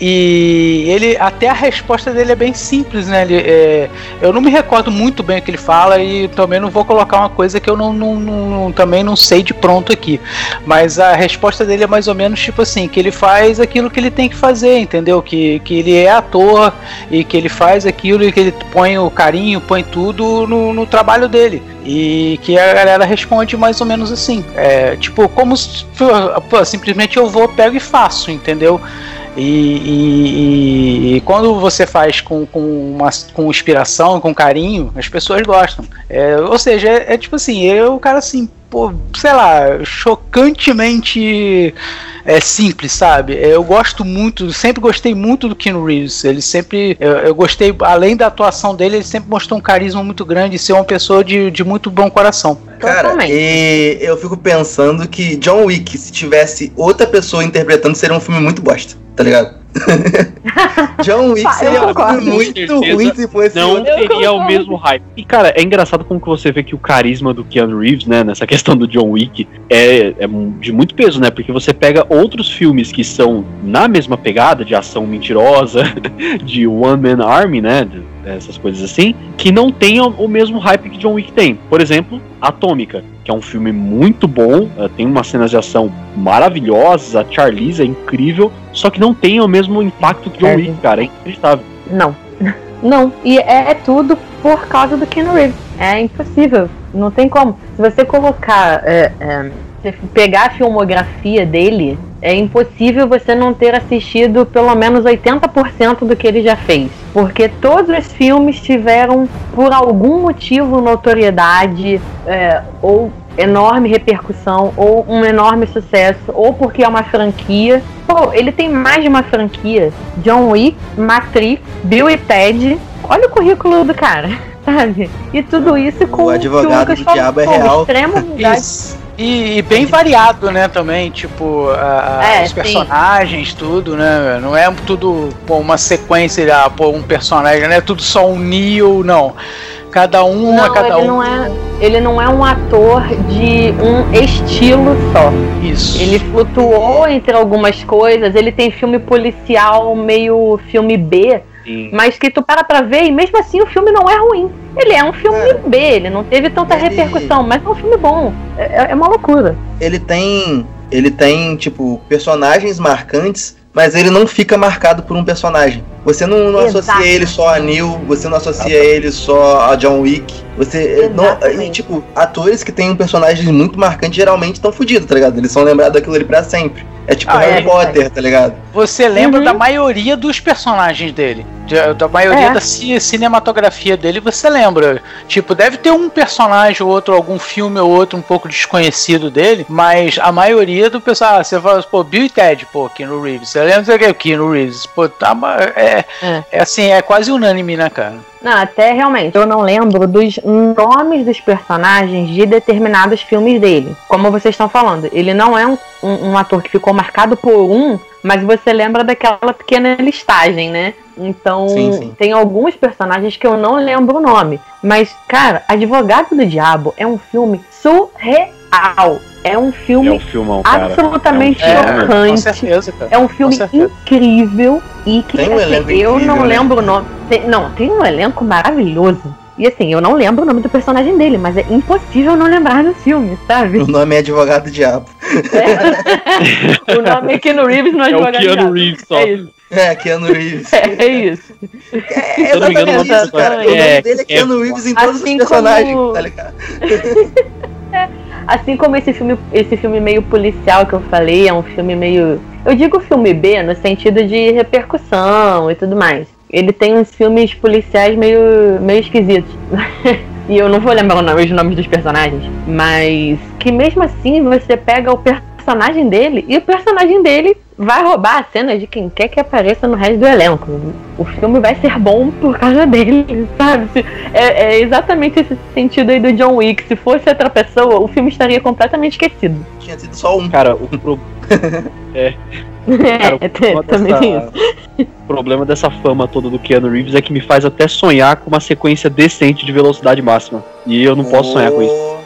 Speaker 3: E ele até a resposta dele é bem simples, né? Ele, é, eu não me recordo muito bem o que ele fala e também não vou colocar uma coisa que eu não, não, não, também não sei de pronto aqui. Mas a resposta dele é mais ou menos tipo assim, que ele faz aquilo que ele tem que fazer, entendeu? Que, que ele é ator e que ele faz aquilo e que ele põe o carinho, põe tudo no, no trabalho dele. E que a galera responde mais ou menos assim. É, tipo, como pô, simplesmente eu vou, pego e faço, entendeu? E, e, e, quando você faz com, com, uma, com inspiração, com carinho, as pessoas gostam. É, ou seja, é, é, tipo assim, eu, o cara assim, pô, sei lá, chocantemente é simples, sabe? É, eu gosto muito, sempre gostei muito do Keanu Reeves. Ele sempre, eu, eu, gostei, além da atuação dele, ele sempre mostrou um carisma muito grande e ser uma pessoa de, de muito bom coração.
Speaker 2: Cara, e eu fico pensando que John Wick, se tivesse outra pessoa interpretando, seria um filme muito bosta, tá ligado? John Wick seria muito ruim se fosse
Speaker 1: Não teria o mesmo hype. E, cara, é engraçado como que você vê que o carisma do Keanu Reeves, né, nessa questão do John Wick, é, é de muito peso, né? Porque você pega outros filmes que são na mesma pegada de ação mentirosa, de One Man Army, né? Essas coisas assim, que não tenham o mesmo hype que John Wick tem. Por exemplo, Atômica, que é um filme muito bom, uh, tem umas cenas de ação maravilhosas, a Charlize é incrível, só que não tem o mesmo impacto que John Wick, cara, é inacreditável.
Speaker 4: Não. Não, e é, é, tudo por causa do Keanu Reeves. É impossível, não tem como. Se você colocar, é, é, pegar a filmografia dele, é impossível você não ter assistido pelo menos 80% do que ele já fez. Porque todos os filmes tiveram, por algum motivo, notoriedade é, ou enorme repercussão ou um enorme sucesso, ou porque é uma franquia. Pô, ele tem mais de uma franquia. John Wick, Matrix, Bill e Ted. Olha o currículo do cara, sabe? E tudo isso com
Speaker 2: o advogado do diabo é real.
Speaker 4: Extremo
Speaker 3: E, e, bem variado, né, também, tipo, a, é, os personagens, sim. tudo, né? Não é tudo pô, uma sequência, ah, pô, um personagem, não é tudo só um Neo, não. Cada um
Speaker 4: não,
Speaker 3: a cada
Speaker 4: ele
Speaker 3: um.
Speaker 4: Não é, ele não é um ator de um estilo só.
Speaker 3: Isso.
Speaker 4: Ele flutuou entre algumas coisas, ele tem filme policial meio filme B Sim. Mas que tu para pra ver e mesmo assim o filme não é ruim. Ele é um filme é. B, ele não teve tanta ele... repercussão, mas é um filme bom. É, é, é uma loucura.
Speaker 2: Ele tem. Ele tem, tipo, personagens marcantes, mas ele não fica marcado por um personagem. Você não, não associa ele só a Neil, você não associa ele só a John Wick. Você não. E, tipo, atores que têm um personagem muito marcante geralmente estão fodidos, tá ligado? Eles são lembrados daquilo ali pra sempre. É tipo ah, Harry é, Potter, é. tá ligado?
Speaker 3: Você lembra uhum. da maioria dos personagens dele. Da maioria é. da cinematografia dele você lembra. Tipo, deve ter um personagem ou outro, algum filme ou outro um pouco desconhecido dele, mas a maioria do pessoal, ah, você fala, pô, Bill e Ted, pô, Keanu Reeves. Você lembra que é o Keanu Reeves? Pô, tá, é, é. é assim, é quase unânime, né, cara?
Speaker 4: Não, até realmente, eu não lembro dos nomes dos personagens de determinados filmes dele. Como vocês estão falando, ele não é um, um, um ator que ficou marcado por um, mas você lembra daquela pequena listagem, né? Então, sim, sim. tem alguns personagens que eu não lembro o nome. Mas, cara, Advogado do Diabo é um filme surreal. É um filme é um filmão, absolutamente é um chocante. É, certeza, é, um filme incrível e que assim, um eu incrível, não né? lembro o nome. Tem, não, tem um elenco maravilhoso. E assim, eu não lembro o nome do personagem dele, mas é impossível não lembrar do filme, sabe?
Speaker 2: O nome é Advogado do Diabo.
Speaker 4: É. o nome é Keanu Reeves no é Advogado do Diabo. Reeves, só. É isso.
Speaker 2: É, Keanu Reeves.
Speaker 4: É, é isso.
Speaker 2: É, é exatamente isso, cara. O nome é, dele é Keanu Reeves em todos assim os personagens, como... tá ligado?
Speaker 4: assim como esse filme, esse filme meio policial que eu falei, é um filme meio. Eu digo filme B no sentido de repercussão e tudo mais ele tem uns filmes policiais meio, meio esquisitos. e eu não vou lembrar os nomes dos personagens, mas que mesmo assim você pega o personagem dele e o personagem dele vai roubar a cena de quem quer que apareça no resto do elenco. O filme vai ser bom por causa dele, sabe? É, é exatamente esse sentido aí do John Wick. Se fosse outra pessoa, o filme estaria completamente esquecido.
Speaker 2: Tinha sido só um.
Speaker 1: Cara, o pro... é. Cara, o problema, dessa, problema dessa fama toda do Keanu Reeves é que me faz até sonhar com uma sequência decente de velocidade máxima. E eu não posso sonhar com isso.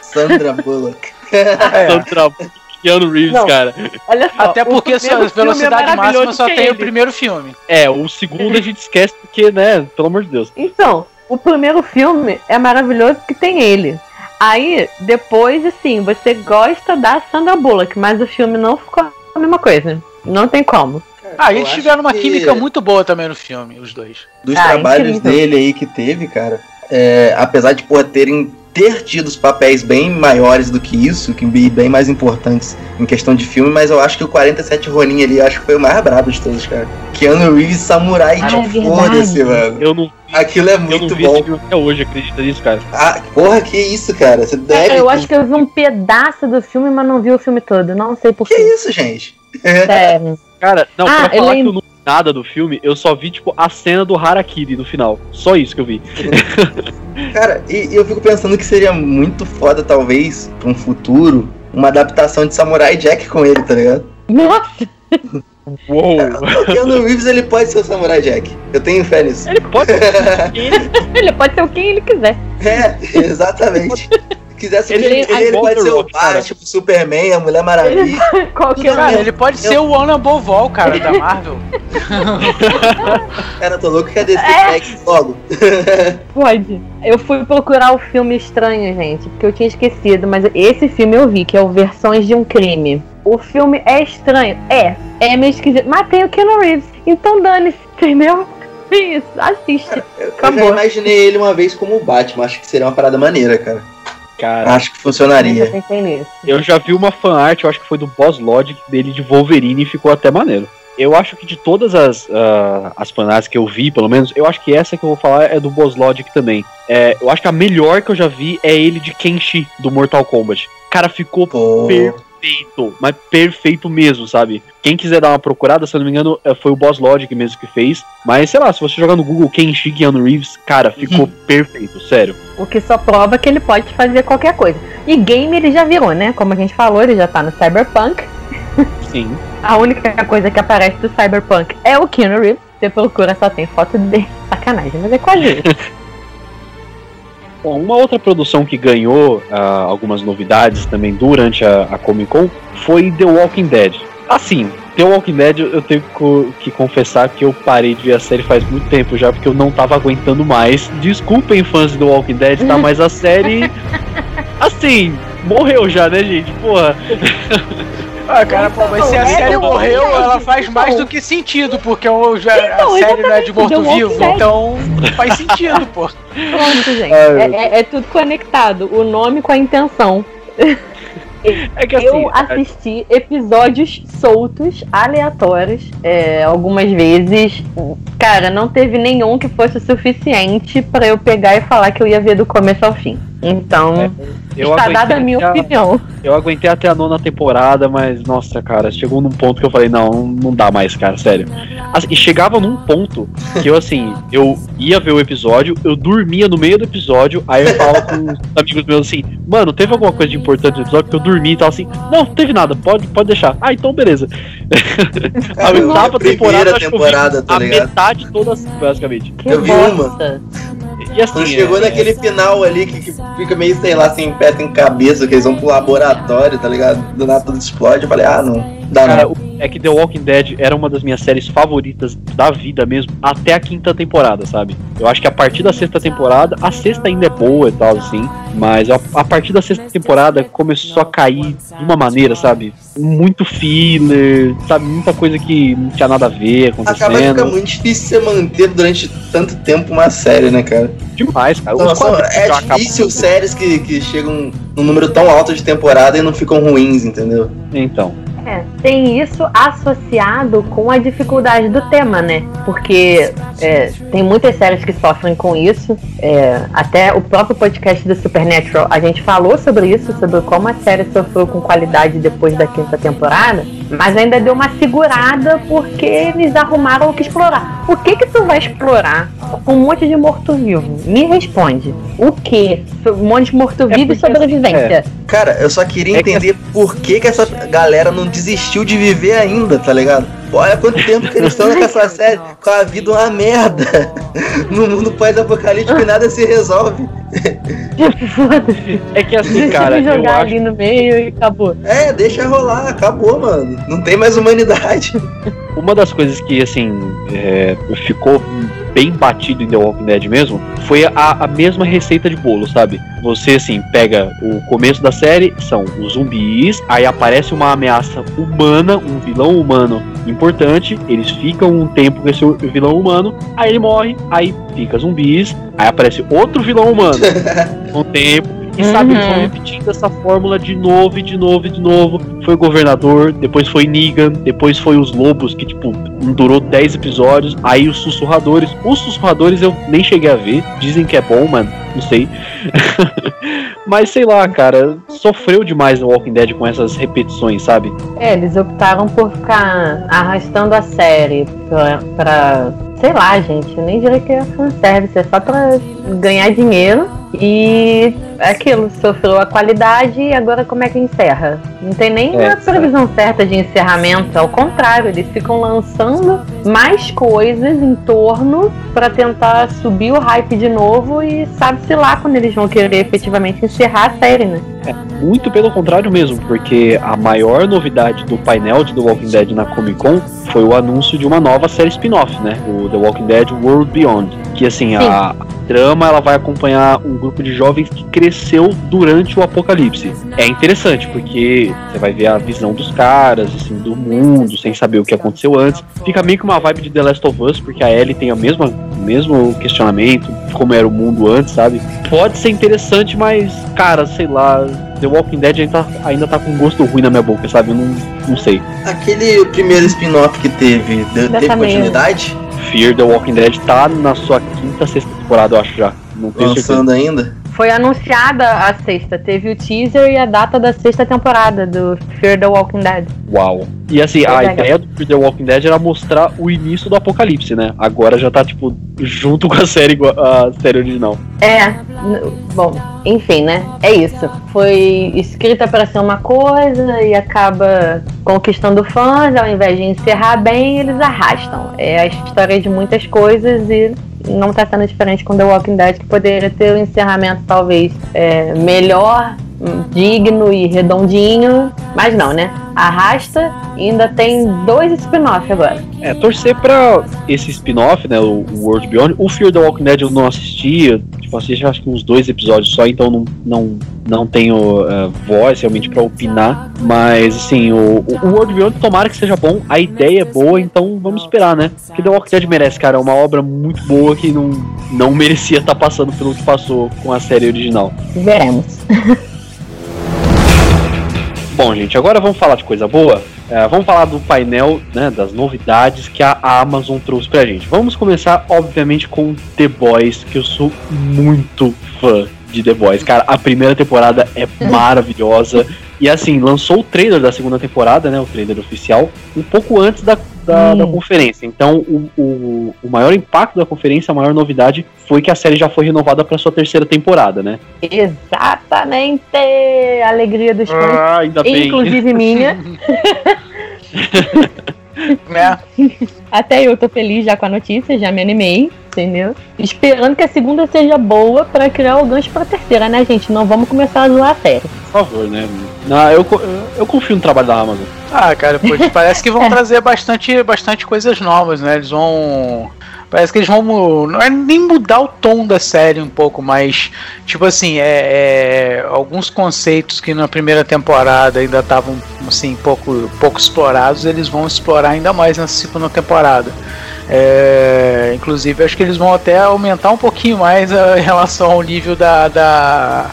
Speaker 2: Sandra Bullock.
Speaker 1: É. Sandra Keanu Reeves, não, cara.
Speaker 3: Olha só, Até porque sua é velocidade é máxima só tem ele. o primeiro filme.
Speaker 1: É, o segundo a gente esquece porque, né, pelo amor de Deus.
Speaker 4: Então, o primeiro filme é maravilhoso que tem ele. Aí, depois, assim, você gosta da Sandra Bullock, mas o filme não ficou a mesma coisa. Não tem como.
Speaker 3: Ah, eles tiveram uma química muito boa também no filme, os dois.
Speaker 2: Dos ah, trabalhos incrível. dele aí que teve, cara, é, apesar de porra, terem ter tido os papéis bem maiores do que isso, que bem mais importantes em questão de filme, mas eu acho que o 47 Ronin ali, acho que foi o mais brabo de todos, cara. Keanu Reeves Samurai, ah, tipo, é foda-se, mano.
Speaker 1: Eu não
Speaker 2: Aquilo é muito eu não vi bom. Esse
Speaker 1: filme até hoje, acredita nisso, cara.
Speaker 2: Ah, porra, que isso, cara? Você deve.
Speaker 4: É, eu acho que eu vi um pedaço do filme, mas não vi o filme todo. Não sei porquê.
Speaker 2: Que isso, gente?
Speaker 4: Sério.
Speaker 1: Cara, não, ah, pra falar que eu não nada do filme, eu só vi, tipo, a cena do Harakiri no final. Só isso que eu vi.
Speaker 2: Cara, e eu fico pensando que seria muito foda, talvez, pra um futuro, uma adaptação de Samurai Jack com ele, tá ligado?
Speaker 4: Nossa!
Speaker 1: Uou!
Speaker 2: O Keanu Reeves ele pode ser o Samurai Jack. Eu tenho fé nisso.
Speaker 4: Ele pode ser ele, ele pode ser o quem ele quiser.
Speaker 2: É, exatamente quisesse ele, ele, ele pode ser o Batman, tipo Superman, a Mulher Maravilha. Ele,
Speaker 3: qualquer cara, ele pode ser o One Above cara, da Marvel.
Speaker 2: cara, tô louco que é desse é. logo.
Speaker 4: pode. Eu fui procurar o filme estranho, gente, porque eu tinha esquecido, mas esse filme eu vi, que é o Versões de um Crime. O filme é estranho. É, é meio esquisito. Mas tem o Keanu Reeves. Então dane-se, entendeu? Isso, assiste. Cara,
Speaker 2: eu, eu já imaginei ele uma vez como o Batman. Acho que seria uma parada maneira, cara. Cara, acho que funcionaria.
Speaker 1: Eu já vi uma fanart, eu acho que foi do Boss Logic dele de Wolverine e ficou até maneiro. Eu acho que de todas as, uh, as fanarts que eu vi, pelo menos, eu acho que essa que eu vou falar é do Boss Logic também. É, eu acho que a melhor que eu já vi é ele de Kenshi, do Mortal Kombat. Cara, ficou perfeito perfeito, mas perfeito mesmo, sabe? Quem quiser dar uma procurada, se eu não me engano, é, foi o Boss Logic mesmo que fez. Mas sei lá, se você jogar no Google Kenshi Keanu Reeves, cara, ficou uhum. perfeito, sério.
Speaker 4: O que só prova que ele pode fazer qualquer coisa. E game ele já virou, né? Como a gente falou, ele já tá no Cyberpunk.
Speaker 1: Sim.
Speaker 4: a única coisa que aparece do Cyberpunk é o Keanu Reeves. Você procura, só tem foto dele. Sacanagem, mas é quase isso.
Speaker 1: Bom, uma outra produção que ganhou uh, algumas novidades também durante a, a, Comic Con foi The Walking Dead. Assim, The Walking Dead eu tenho que confessar que eu parei de ver a série faz muito tempo já, porque eu não tava aguentando mais. Desculpem fãs de The Walking Dead, tá? Mas a série. Assim, morreu já, né, gente? Porra.
Speaker 3: Ah, cara, pô, mas se a série morreu, ela faz mais do que sentido, porque o, já, a série não é de morto-vivo, então faz sentido, pô.
Speaker 4: Pronto, gente. É, é, é, tudo conectado. O nome com a intenção. É que, assim, eu assisti episódios soltos, aleatórios, é, algumas vezes. Cara, não teve nenhum que fosse suficiente para eu pegar e falar que eu ia ver do começo ao fim. Então, é, está dada a minha a, opinião.
Speaker 1: Eu aguentei até a nona temporada, mas nossa, cara, chegou num ponto que eu falei, não, não dá mais, cara, sério. Assim, e chegava num ponto que eu, assim, eu ia ver o episódio, eu dormia no meio do episódio, aí eu falava com os amigos meus assim, mano, teve alguma coisa de importante no episódio que eu dormi e tal, assim, não, não teve nada, pode, pode deixar. Ah, então beleza.
Speaker 2: a oitava temporada, temporada tá
Speaker 1: a metade toda, basicamente.
Speaker 2: Que eu vi uma. E assim, Quando chegou é, naquele é... final ali que, que, fica meio, sei lá, sem pé, sem cabeça, que eles vão pro laboratório, tá ligado? Do nada tudo explode, eu falei, ah, não. Dá
Speaker 1: Cara, não. É que The Walking Dead era uma das minhas séries favoritas da vida mesmo, até a quinta temporada, sabe? Eu acho que a partir da sexta temporada, a sexta ainda é boa e tal, assim, mas a, a partir da sexta temporada começou a cair de uma maneira, sabe? Muito filler, sabe? Muita coisa que não tinha nada a ver acontecendo. Acaba
Speaker 2: fica muito difícil você manter durante tanto tempo uma série, né, cara?
Speaker 1: Demais, cara.
Speaker 2: Nossa, é difícil séries que, que chegam num número tão alto de temporada e não ficam ruins, entendeu?
Speaker 1: Então.
Speaker 4: É, tem isso associado com a dificuldade do tema, né? Porque é, tem muitas séries que sofrem com isso. É, até o próprio podcast do Supernatural, a gente falou sobre isso, sobre como a série sofreu com qualidade depois da quinta temporada, mas ainda deu uma segurada porque eles arrumaram o que explorar. O que que tu vai explorar com um monte de morto-vivo? Me responde. O que? Um monte de morto-vivo é e sobrevivência.
Speaker 2: É. Cara, eu só queria é entender que... por que que essa galera não desistiu de viver ainda, tá ligado? Olha quanto tempo que eles estão nessa série com a vida uma merda. No mundo pós-apocalíptico e nada se resolve.
Speaker 1: é que assim, cara.
Speaker 4: Deixa jogar ali no meio e acabou.
Speaker 2: É, deixa rolar, acabou, mano. Não tem mais humanidade.
Speaker 1: Uma das coisas que, assim, é, ficou bem batido em The Walking Dead mesmo, foi a, a mesma receita de bolo, sabe? Você, assim, pega o começo da série, são os zumbis, aí aparece uma ameaça humana, um vilão humano importante, eles ficam um tempo com esse vilão humano, aí ele morre, aí fica zumbis, aí aparece outro vilão humano, um tempo, e uhum. sabe, eles vão repetindo essa fórmula de novo e de novo e de novo. Foi o governador, depois foi Negan, depois foi os lobos, que tipo, durou 10 episódios. Aí os sussurradores. Os sussurradores eu nem cheguei a ver. Dizem que é bom, mano. Não sei. Mas sei lá, cara, sofreu demais o Walking Dead com essas repetições, sabe?
Speaker 4: É, eles optaram por ficar arrastando a série pra, pra sei lá, gente, eu nem diria que é fanservice, é só pra ganhar dinheiro e aquilo, sofreu a qualidade e agora como é que encerra? Não tem nem é, uma previsão certa de encerramento, ao contrário, eles ficam lançando mais coisas em torno para tentar subir o hype de novo e sabe-se lá quando eles vão querer efetivamente encerrar a série, né?
Speaker 1: É, muito pelo contrário mesmo, porque a maior novidade do painel de The Walking Dead na Comic Con foi o anúncio de uma nova série spin-off, né? O The Walking Dead World Beyond. Que assim, a trama ela vai acompanhar um grupo de jovens que cresceu durante o apocalipse. É interessante, porque você vai ver a visão dos caras, assim, do mundo, sem saber o que aconteceu antes. Fica meio que uma vibe de The Last of Us, porque a Ellie tem a mesma, mesmo questionamento, como era o mundo antes, sabe? Pode ser interessante, mas, cara, sei lá, The Walking Dead ainda tá, ainda tá com gosto ruim na minha boca, sabe? Eu não, não sei.
Speaker 2: Aquele primeiro spin-off que teve, deu, teve continuidade?
Speaker 1: Fear The Walking Dead tá na sua quinta, sexta temporada, eu acho já.
Speaker 2: Não tenho Lançando certeza. ainda?
Speaker 4: Foi anunciada a sexta, teve o teaser e a data da sexta temporada do Fear the Walking Dead.
Speaker 1: Uau. E assim, a ideia do Fear the Walking Dead era mostrar o início do apocalipse, né? Agora já tá, tipo, junto com a série, a série original.
Speaker 4: É, bom, enfim, né? É isso. Foi escrita para ser uma coisa e acaba conquistando fãs, ao invés de encerrar bem, eles arrastam. É a história de muitas coisas e não está sendo diferente com The Walking Dead, que poderia ter um encerramento talvez é, melhor, digno e redondinho, mas não, né? Arrasta e ainda tem dois spin-off agora.
Speaker 1: É, torcer pra esse spin-off, né? O World Beyond. O Fear the Walking Dead eu não assistia, tipo, assisti acho que uns dois episódios só, então não, não, não tenho uh, voz realmente para opinar. Mas assim, o, o World Beyond tomara que seja bom, a ideia é boa, então vamos esperar, né? Porque The Walking Dead merece, cara, é uma obra muito boa que não, não merecia estar tá passando pelo que passou com a série original.
Speaker 4: Veremos.
Speaker 1: Bom, gente, agora vamos falar de coisa boa. É, vamos falar do painel, né, das novidades que a Amazon trouxe pra gente. Vamos começar, obviamente, com The Boys, que eu sou muito fã de The Boys. Cara, a primeira temporada é maravilhosa. E assim, lançou o trailer da segunda temporada, né? O trailer oficial, um pouco antes da, da, hum. da conferência. Então, o, o, o, maior impacto da conferência, a maior novidade, foi que a série já foi renovada para sua terceira temporada, né?
Speaker 4: Exatamente! Alegria dos fãs.
Speaker 1: Ah, ainda bem.
Speaker 4: Inclusive minha.
Speaker 3: É.
Speaker 4: Até eu tô feliz já com a notícia, já me animei, entendeu? Esperando que a segunda seja boa para criar o gancho pra terceira, né, gente? Não vamos começar a zoar a série.
Speaker 1: Por favor, né? Não, eu, eu confio no trabalho da Amazon.
Speaker 3: Ah, cara, pois parece que vão trazer bastante, bastante coisas novas, né? Eles vão Parece que eles vão. Não é nem mudar o tom da série um pouco, mas. Tipo assim, é, é alguns conceitos que na primeira temporada ainda estavam assim, pouco, pouco explorados, eles vão explorar ainda mais na segunda temporada. É, inclusive, acho que eles vão até aumentar um pouquinho mais a, em relação ao nível da, da,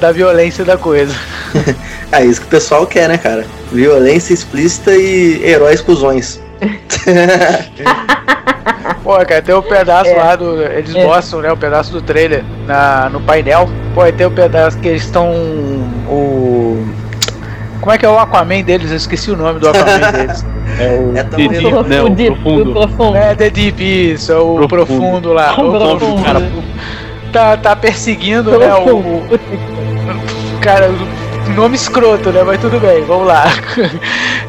Speaker 3: da violência da coisa.
Speaker 2: é isso que o pessoal quer, né, cara? Violência explícita e heróis cuzões.
Speaker 3: Pô, cara, tem um pedaço é. lá do. Eles é. mostram, né? O um pedaço do trailer na, no painel. Pô, tem um pedaço que eles estão. O. Como é que é o Aquaman deles? Eu esqueci o nome do Aquaman deles.
Speaker 1: É o é The Deep, né? O profundo.
Speaker 3: profundo. É, The Deep, isso, é o profundo, profundo lá. O profundo. Cara, tá, tá perseguindo, profundo. né? O, o, cara, nome escroto, né? Mas tudo bem, vamos lá.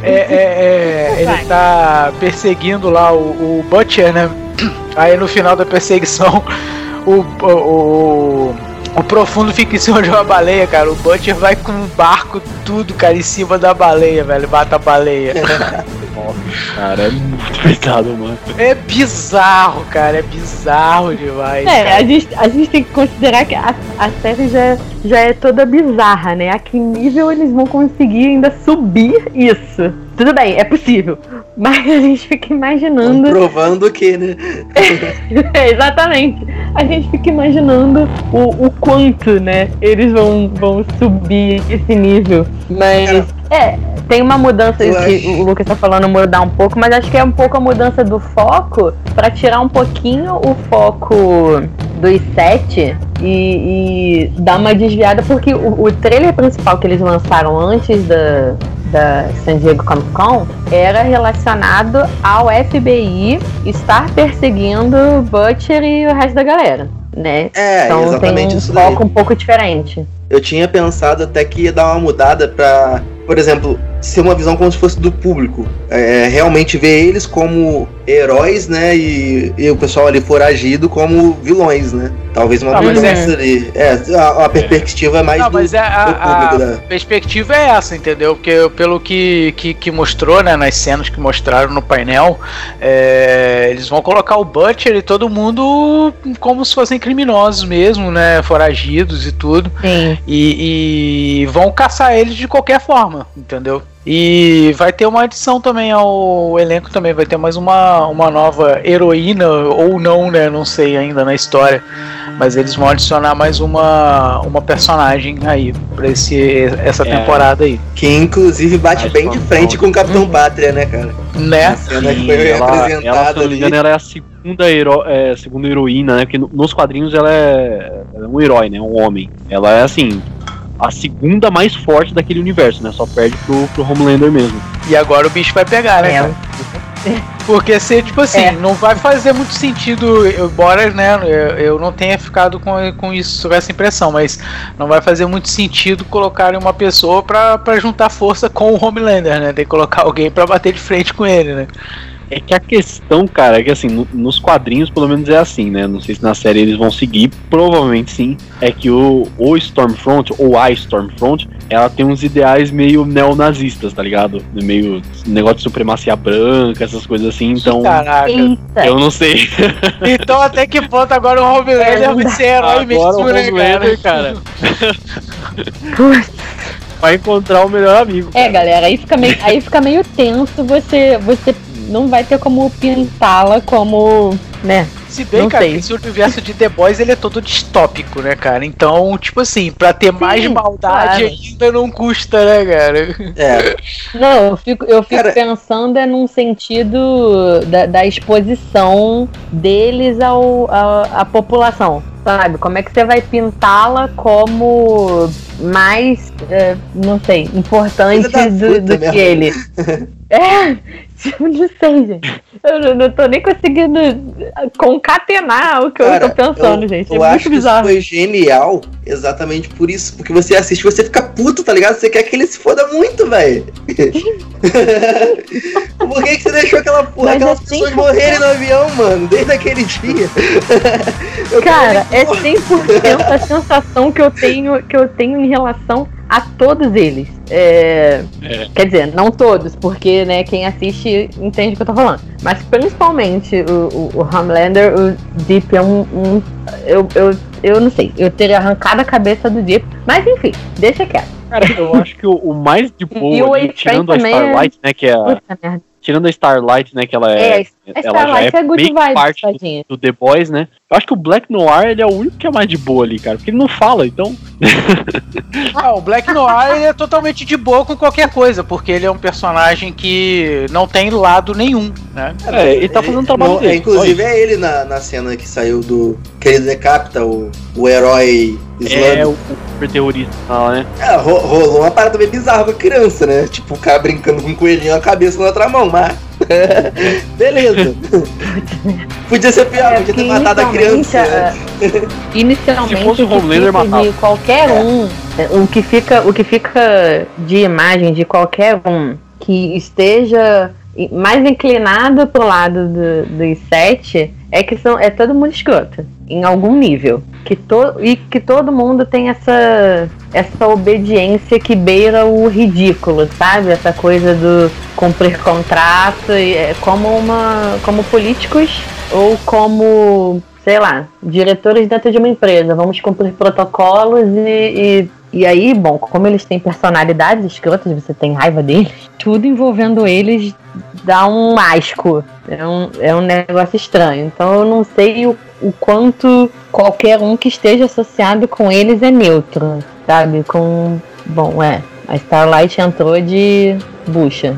Speaker 3: É, é, é, ele tá perseguindo lá o, o Butcher, né? Aí no final da perseguição, o, o, o, o, profundo fica em cima de uma baleia, cara. O Butcher vai com um barco, tudo, cara, em cima da baleia, velho. Bata a baleia.
Speaker 1: cara, é muito pesado, mano.
Speaker 3: É bizarro, cara. É bizarro demais.
Speaker 4: É, a gente, a gente tem que considerar que a, a série já, já é toda bizarra, né? A que nível eles vão conseguir ainda subir isso? Tudo bem, é possível. Mas a gente fica imaginando.
Speaker 2: Provando que, né?
Speaker 4: é, exatamente. A gente fica imaginando o, o quanto, né? Eles vão, vão subir esse nível. Mas. É, tem uma mudança que o Lucas tá falando mudar um pouco, mas acho que é um pouco a mudança do foco para tirar um pouquinho o foco dos sete e, e dar uma desviada, porque o, o trailer principal que eles lançaram antes da, da San Diego Comic Con era relacionado ao FBI estar perseguindo Butcher e o resto da galera, né?
Speaker 2: É, então exatamente tem um
Speaker 4: foco daí. um pouco diferente.
Speaker 2: Eu tinha pensado até que ia dar uma mudada para, por exemplo, ser uma visão como se fosse do público. É, realmente ver eles como heróis, né? E, e, o pessoal ali foragido como vilões, né? Talvez uma ah, mudança é... ali. É, a, a perspectiva é mais
Speaker 3: Não, do, mas é, a, do público, a né? perspectiva é essa, entendeu? Porque pelo que, que, que, mostrou, né? Nas cenas que mostraram no painel, é, eles vão colocar o Butcher e todo mundo como se fossem criminosos mesmo, né? Foragidos e tudo.
Speaker 4: Sim.
Speaker 3: E, e vão caçar eles de qualquer forma, entendeu? E vai ter uma adição também ao elenco também, vai ter mais uma, uma nova heroína, ou não, né? Não sei ainda na história. Mas eles vão adicionar mais uma, uma personagem aí pra esse, essa é. temporada aí.
Speaker 2: Que inclusive bate bem de frente com o Capitão uhum. Pátria, né, cara?
Speaker 3: Né?
Speaker 1: Sim, ela, ela, se não me engano, ela é a segunda, hero, é, segunda heroína, né? Porque nos quadrinhos ela é, ela é um herói, né? Um homem. Ela é assim, a segunda mais forte daquele universo, né? Só perde pro, pro Homelander mesmo.
Speaker 3: E agora o bicho vai pegar, né? É. Porque se, tipo assim, é. não vai fazer muito sentido, embora né, eu, eu não tenha ficado com, com isso, com essa impressão, mas não vai fazer muito sentido colocarem uma pessoa pra, pra juntar força com o Homelander, né? Tem que colocar alguém pra bater de frente com ele, né?
Speaker 1: É que a questão, cara, é que assim, no, nos quadrinhos pelo menos é assim, né? Não sei se na série eles vão seguir, provavelmente sim. É que o, o Stormfront, ou a Stormfront, ela tem uns ideais meio neonazistas, tá ligado? Meio negócio de supremacia branca, essas coisas assim, então.
Speaker 3: Caraca.
Speaker 1: Eu não sei.
Speaker 3: Então até que ponto agora o Homelander vai ser herói
Speaker 1: mesmo, né, cara? vai encontrar o melhor amigo.
Speaker 4: É, cara. É, galera, aí fica meio, aí fica meio tenso você, você não vai ter como pintá-la como, né?
Speaker 3: Se bem, não cara, sei. esse universo de The Boys ele é todo distópico, né, cara? Então, tipo assim, pra ter Sim, mais maldade claro. ainda não custa, né, cara?
Speaker 4: É. Não, eu fico, eu fico cara... pensando é num sentido da, da exposição deles ao, à população sabe? Como é que você vai pintá-la como mais, é, não sei, importante do, do que ele? É, tipo, não sei, gente. Eu não, tô nem conseguindo concatenar o que Cara, eu tô pensando, eu, gente. É
Speaker 2: eu acho bizarro. que isso foi genial exatamente por isso. Porque você assiste você fica puto, tá ligado? Você quer que ele se foda muito, velho. por que, que você deixou aquela porra, aquelas é pessoas morrerem no avião, mano? Desde aquele dia.
Speaker 4: Cara, é 100% a sensação que eu tenho que eu tenho em relação a todos eles. É, é. Quer dizer, não todos, porque né, quem assiste entende o que eu tô falando. Mas principalmente o, o, o Homelander, o Deep é um. um eu, eu, eu não sei, eu teria arrancado a cabeça do Deep, mas enfim, deixa quieto.
Speaker 1: Cara, eu acho que o, o mais de boa, ali, tirando a Starlight, é... né, que é a, tirando a Starlight, né, que ela é, é ela já é, é parte do, do, The Boys, né? Eu acho que o Black Noir ele é o único que é mais de boa ali, cara, porque ele não fala, então.
Speaker 3: ah, o Black Noir é totalmente de boa com qualquer coisa, porque ele é um personagem que não tem lado nenhum, né?
Speaker 1: É, ele tá fazendo trabalho
Speaker 2: não,
Speaker 1: dele.
Speaker 2: É, inclusive é ele na, na cena que saiu do que ele decapita o, o herói
Speaker 1: islâmico. É, o super terrorista né?
Speaker 2: É, rolou uma parada bem bizarra pra criança, né? Tipo, o cara brincando com um coelhinho na cabeça na outra mão, mas. Beleza. podia ser pior, é, podia ter matado a criança.
Speaker 4: Inicialmente, Se fosse o Homelander, matava. qualquer é. um, o que, fica, o que fica de imagem de qualquer um que esteja mais inclinado pro lado do, dos sete é que são, é todo mundo escroto, em algum nível. Que to, e que todo mundo tem essa, essa obediência que beira o ridículo, sabe? Essa coisa do cumprir contrato, é, como, uma, como políticos ou como, sei lá, diretores dentro de uma empresa. Vamos cumprir protocolos e, e e aí, bom, como eles têm personalidades escrotas, você tem raiva deles, tudo envolvendo eles dá um asco. É um, é um negócio estranho. Então eu não sei o, o quanto qualquer um que esteja associado com eles é neutro, sabe? Com. Bom, é. A Starlight entrou de bucha,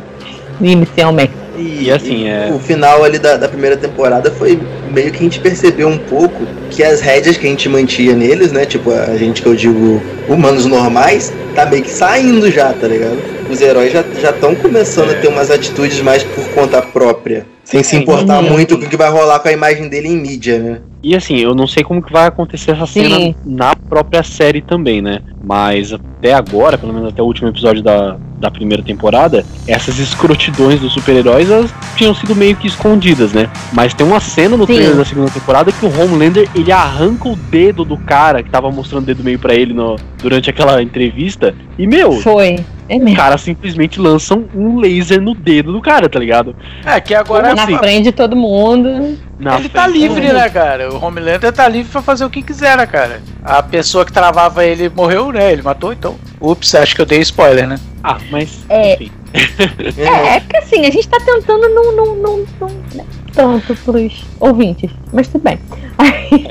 Speaker 4: inicialmente.
Speaker 2: E, e assim, é... o final ali da, da primeira temporada foi meio que a gente percebeu um pouco que as rédeas que a gente mantinha neles, né? Tipo, a gente que eu digo humanos normais, tá meio que saindo já, tá ligado? Os heróis já estão começando é. a ter umas atitudes mais por conta própria. Sem se importar muito com o que vai rolar com a imagem dele em mídia, né?
Speaker 1: E assim, eu não sei como que vai acontecer essa cena Sim. na própria série também, né? Mas até agora, pelo menos até o último episódio da, da primeira temporada, essas escrotidões dos super-heróis elas tinham sido meio que escondidas, né? Mas tem uma cena no Sim. trailer da segunda temporada que o Homelander ele arranca o dedo do cara que tava mostrando o dedo meio para ele no, durante aquela entrevista. E meu.
Speaker 4: Foi.
Speaker 1: É o cara simplesmente lança um laser no dedo do cara, tá ligado?
Speaker 3: É, que agora
Speaker 4: assim, na frente de todo mundo.
Speaker 3: Na ele tá livre, né, cara? O Homelander tá livre pra fazer o que quiser, né, cara? A pessoa que travava ele morreu, né? Ele matou, então. Ups, acho que eu dei spoiler, né?
Speaker 1: Ah, mas.
Speaker 4: É. Enfim. é, é que assim, a gente tá tentando não, não, não, não né? tanto pros ouvintes, mas tudo bem.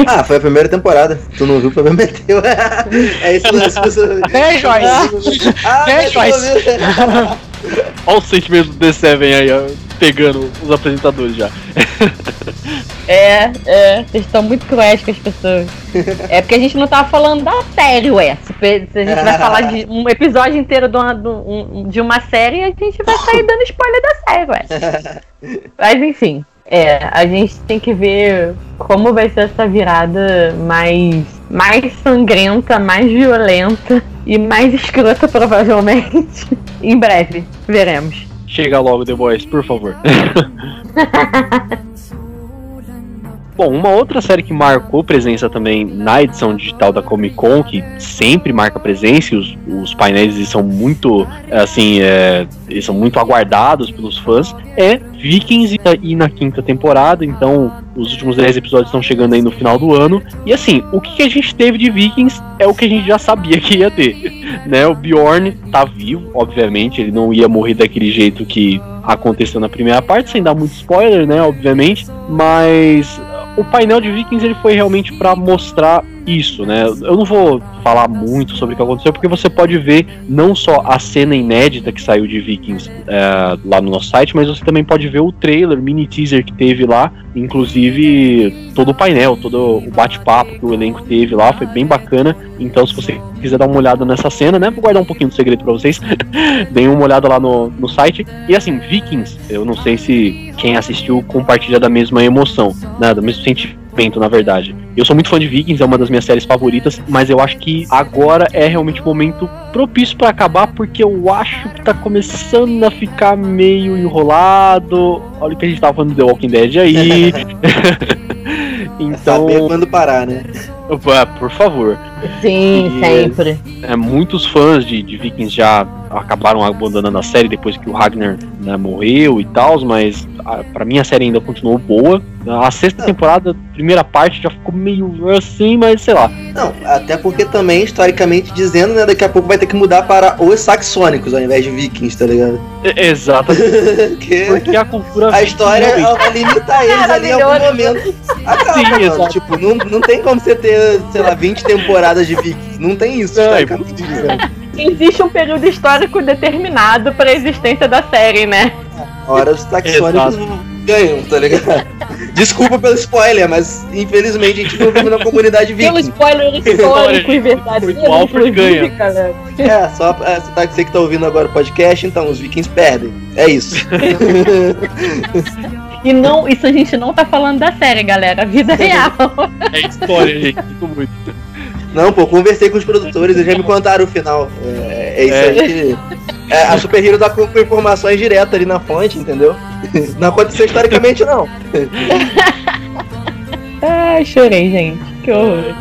Speaker 2: ah, foi a primeira temporada. Tu não viu, foi meteu. é isso mesmo.
Speaker 3: É, Joyce. Ah, é, Joyce.
Speaker 1: Olha o sentimento do The7 aí, ó, pegando os apresentadores já.
Speaker 4: É, é, vocês estão muito cruéis com as pessoas. É porque a gente não tava falando da série, ué. Se, se a gente vai falar de um episódio inteiro de uma, de uma série, a gente vai sair dando spoiler da série, ué. Mas enfim, é, a gente tem que ver como vai ser essa virada mais, mais sangrenta, mais violenta e mais escrota, provavelmente. em breve, veremos.
Speaker 1: Chega logo, The Boys, por favor. Bom, uma outra série que marcou presença também na edição digital da Comic Con, que sempre marca presença, e os, os painéis são muito, assim, é, eles são muito aguardados pelos fãs, é Vikings e na quinta temporada, então os últimos 10 episódios estão chegando aí no final do ano. E assim, o que a gente teve de Vikings é o que a gente já sabia que ia ter. Né? O Bjorn tá vivo, obviamente, ele não ia morrer daquele jeito que aconteceu na primeira parte, sem dar muito spoiler, né? Obviamente, mas o painel de Vikings ele foi realmente para mostrar isso, né? Eu não vou falar muito sobre o que aconteceu, porque você pode ver não só a cena inédita que saiu de Vikings é, lá no nosso site, mas você também pode ver o trailer, mini teaser que teve lá, inclusive todo o painel, todo o bate-papo que o elenco teve lá, foi bem bacana. Então, se você quiser dar uma olhada nessa cena, né? Vou guardar um pouquinho do segredo para vocês. Deem uma olhada lá no, no site. E assim, Vikings, eu não sei se quem assistiu compartilha da mesma emoção, né? Do mesmo sentimento na verdade. Eu sou muito fã de Vikings, é uma das minhas séries favoritas, mas eu acho que agora é realmente o momento propício para acabar, porque eu acho que tá começando a ficar meio enrolado. Olha o que a gente tava falando do The Walking Dead aí.
Speaker 2: então. É saber quando parar, né?
Speaker 1: Por favor.
Speaker 4: Sim, e, sempre.
Speaker 1: É, muitos fãs de, de Vikings já acabaram abandonando a série depois que o Ragnar né, morreu e tal, mas para mim a série ainda continuou boa. A sexta temporada, primeira parte, já ficou meio assim, mas sei lá.
Speaker 2: Não, até porque também, historicamente dizendo, né, daqui a pouco vai ter que mudar para os saxônicos ao invés de vikings, tá ligado?
Speaker 1: Exatamente. porque a cultura.
Speaker 2: A história ela limita eles ali em algum momento. Acaba, Sim, exato. Tipo, não, não tem como você ter, sei lá, 20 temporadas de vikings. Não tem isso, não, é
Speaker 4: Existe um período histórico determinado para a existência da série, né?
Speaker 2: Ora, os taxônicos ganham, tá ligado? Desculpa pelo spoiler, mas infelizmente a gente não vive na comunidade viking.
Speaker 4: Pelo spoiler histórico e verdadeiro.
Speaker 1: O Alfred ganha.
Speaker 2: É, só é, você, tá, você que tá ouvindo agora o podcast, então os vikings perdem. É isso.
Speaker 4: E não, isso a gente não tá falando da série, galera. A vida real.
Speaker 1: É história, gente. Muito.
Speaker 2: Não, pô, conversei com os produtores, eles já me contaram o final. É, é isso é. aí que. É, a Super Hero dá com, com, informações diretas ali na fonte, entendeu? Não aconteceu historicamente, não.
Speaker 4: Ai, chorei, gente. Que horror.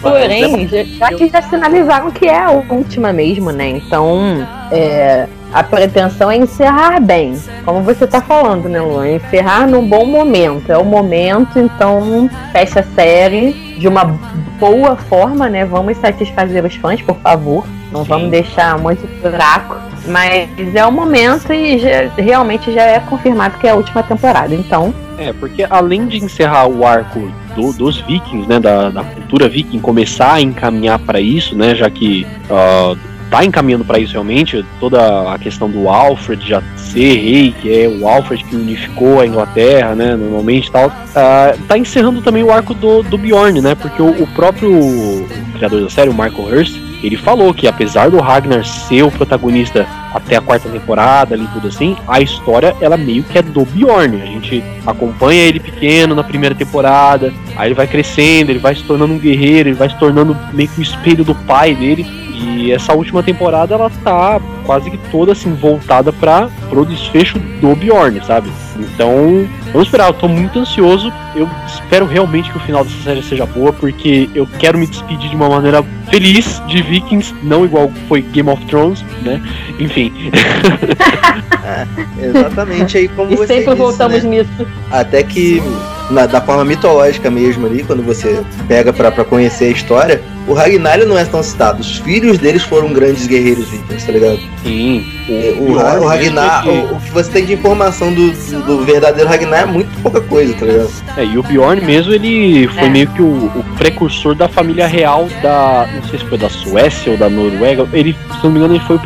Speaker 4: Porém, já que já sinalizaram que é a última mesmo, né? Então, é, a pretensão é encerrar bem. Como você tá falando, né, Luan? Encerrar num bom momento. É o momento, então fecha a série de uma boa forma, né? Vamos satisfazer os fãs, por favor. Não Sim. vamos deixar de buraco. Mas é o momento e já, realmente já é confirmado que é a última temporada. Então.
Speaker 1: É, porque além de encerrar o arco do, dos vikings, né? Da, da cultura viking, começar a encaminhar para isso, né? Já que. Uh, tá encaminhando para isso realmente, toda a questão do Alfred já ser rei, que é o Alfred que unificou a Inglaterra, né, normalmente tal, uh, tá encerrando também o arco do, do Bjorn, né, porque o, o próprio criador da série, o Michael Hurst, ele falou que apesar do Ragnar ser o protagonista até a quarta temporada ali tudo assim, a história ela meio que é do Bjorn. A gente acompanha ele pequeno na primeira temporada, aí ele vai crescendo, ele vai se tornando um guerreiro, ele vai se tornando meio que o espelho do pai dele. E essa última temporada ela tá quase que toda assim voltada para pro desfecho do Bjorn, sabe? Então, vamos esperar, eu tô muito ansioso. Eu espero realmente que o final dessa série seja boa, porque eu quero me despedir de uma maneira feliz de Vikings, não igual foi Game of Thrones, né? Enfim.
Speaker 2: é, exatamente aí como
Speaker 4: e
Speaker 2: você
Speaker 4: sempre
Speaker 2: disse,
Speaker 4: voltamos
Speaker 2: né?
Speaker 4: nisso.
Speaker 2: Até que na, da forma mitológica mesmo ali, quando você pega para conhecer a história, o Ragnar não é tão citado. Os filhos deles foram grandes guerreiros vikings, tá ligado?
Speaker 1: Sim.
Speaker 2: O, o, o Ragnar, que... o, o, que você tem de informação do, do, verdadeiro Ragnar é muito pouca coisa, tá ligado?
Speaker 1: É, e o Bjorn mesmo, ele foi é. meio que o, o, precursor da família real da. Não sei se foi da Suécia ou da Noruega. Ele, se não me engano, ele foi o,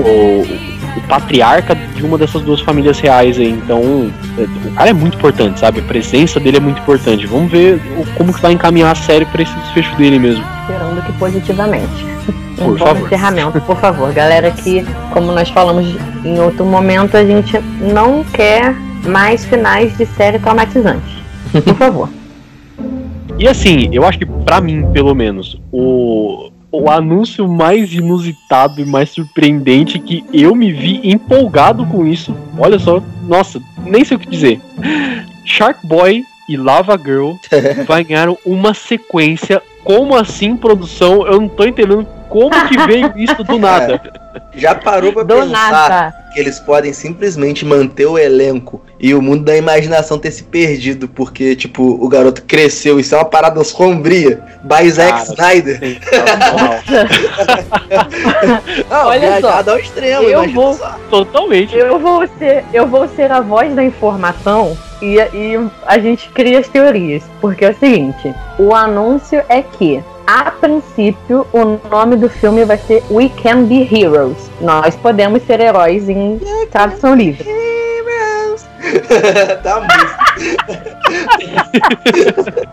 Speaker 1: o o patriarca de uma dessas duas famílias reais aí. Então, é, o cara é muito importante, sabe? A presença dele é muito importante. Vamos ver como que vai encaminhar a série para esse desfecho dele mesmo.
Speaker 4: Esperando que positivamente.
Speaker 1: Por um favor.
Speaker 4: encerramento, por favor. Galera, que, como nós falamos em outro momento, a gente não quer mais finais de série traumatizantes. Por favor.
Speaker 1: E assim, eu acho que para mim, pelo menos, o o anúncio mais inusitado e mais surpreendente que eu me vi empolgado com isso. Olha só, nossa, nem sei o que dizer. Shark Boy e Lava Girl ganharam uma sequência. Como assim, produção? Eu não tô entendendo Como que veio isso do nada?
Speaker 2: É. Já parou pra do pensar nada. que eles podem simplesmente manter o elenco e o mundo da imaginação ter se perdido porque, tipo, o garoto cresceu. Isso é uma parada sombria. By Zack Snyder.
Speaker 4: Não, Olha só, ao extremo, eu vou só. totalmente. Eu vou ser, eu vou ser a voz da informação e, e a gente cria as teorias. Porque é o seguinte: o anúncio é que a princípio, o nome do filme vai ser We Can Be Heroes. Nós podemos ser heróis em tradução livre. Heroes.
Speaker 3: tá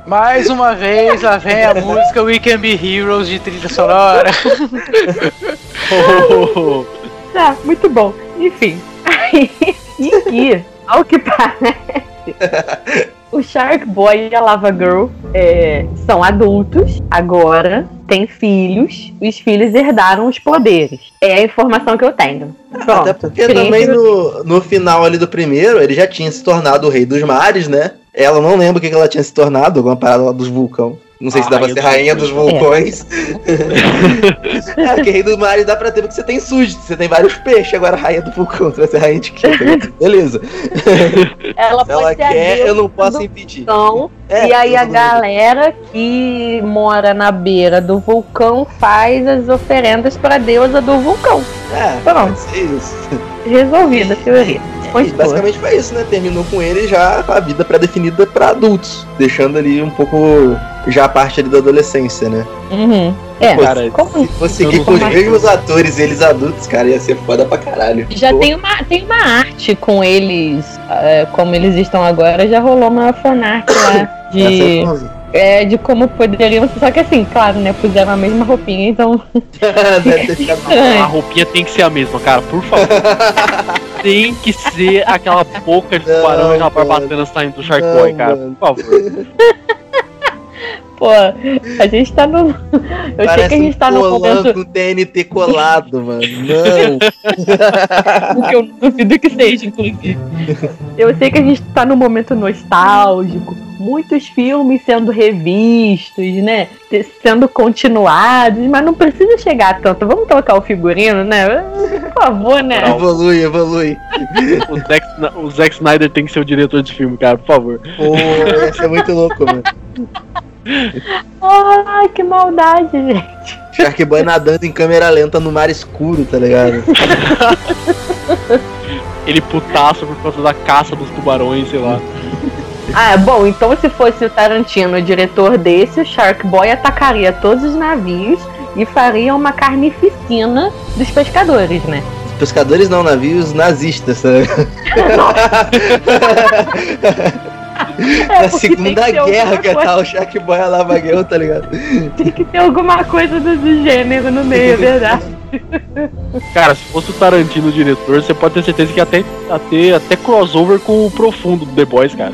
Speaker 3: Mais uma vez, lá vem a música We Can Be Heroes de trilha sonora.
Speaker 4: tá, muito bom. Enfim. e que, ao que parece, o Shark Boy e a Lava Girl é, são adultos agora, têm filhos, os filhos herdaram os poderes. É a informação que eu tenho.
Speaker 2: Pronto, Até porque também no, no final ali do primeiro, ele já tinha se tornado o rei dos mares, né? Ela não lembra o que ela tinha se tornado, alguma parada lá dos vulcões. Não sei se dá pra ser rainha dos vulcões. É, é rei do mar dá pra ter porque você tem sujo, você tem vários peixes, agora rainha do vulcão, você vai ser rainha de quê? Beleza.
Speaker 4: Ela, ela quer, eu não posso impedir. Vulcão, é, e aí a galera que mora na beira do vulcão faz as oferendas pra deusa do vulcão. É, Pronto. Isso. Resolvida a teoria.
Speaker 2: E basicamente foi isso, né? Terminou com ele já a vida pré-definida para adultos, deixando ali um pouco já a parte ali da adolescência, né?
Speaker 4: Uhum. É,
Speaker 2: Pô, cara, como? se fosse seguir com os mesmos atores, eles adultos, cara, ia ser foda pra caralho.
Speaker 4: Já tem uma, tem uma arte com eles, uh, como eles estão agora, já rolou uma fanart lá de. É, de como poderiam ser. Só que assim, claro, né? Puseram a mesma roupinha, então.
Speaker 1: a roupinha tem que ser a mesma, cara, por favor. tem que ser aquela boca de tubarão e aquela barbatana saindo do Shark Boy, cara, por favor.
Speaker 4: Pô, a gente tá no. Eu Parece sei que a gente tá no momento.
Speaker 2: com TNT colado, mano. Não.
Speaker 4: o que eu duvido que seja, inclusive. Eu sei que a gente tá num momento nostálgico. Muitos filmes sendo revistos, né? Sendo continuados, mas não precisa chegar tanto. Vamos trocar o figurino, né? Por favor, né?
Speaker 2: Evolui, evolui.
Speaker 1: o, Zack, o Zack Snyder tem que ser o diretor de filme, cara, por favor.
Speaker 2: Pô, ia ser muito louco, mano.
Speaker 4: Ai, que maldade, gente.
Speaker 2: Shark Boy nadando em câmera lenta no mar escuro, tá ligado?
Speaker 1: Ele putaço por causa da caça dos tubarões, sei lá.
Speaker 4: Ah, bom, então se fosse o Tarantino o diretor desse, o Shark Boy atacaria todos os navios e faria uma carnificina dos pescadores, né?
Speaker 2: Pescadores não, navios nazistas, sabe? É, Na Segunda Guerra que tá o Shark Boy a Lava Girl, tá ligado?
Speaker 4: Tem que ter alguma coisa do gênero no meio, é verdade.
Speaker 1: Cara, se fosse o Tarantino o diretor, você pode ter certeza que ia até, até, até crossover com o profundo do The Boys, cara.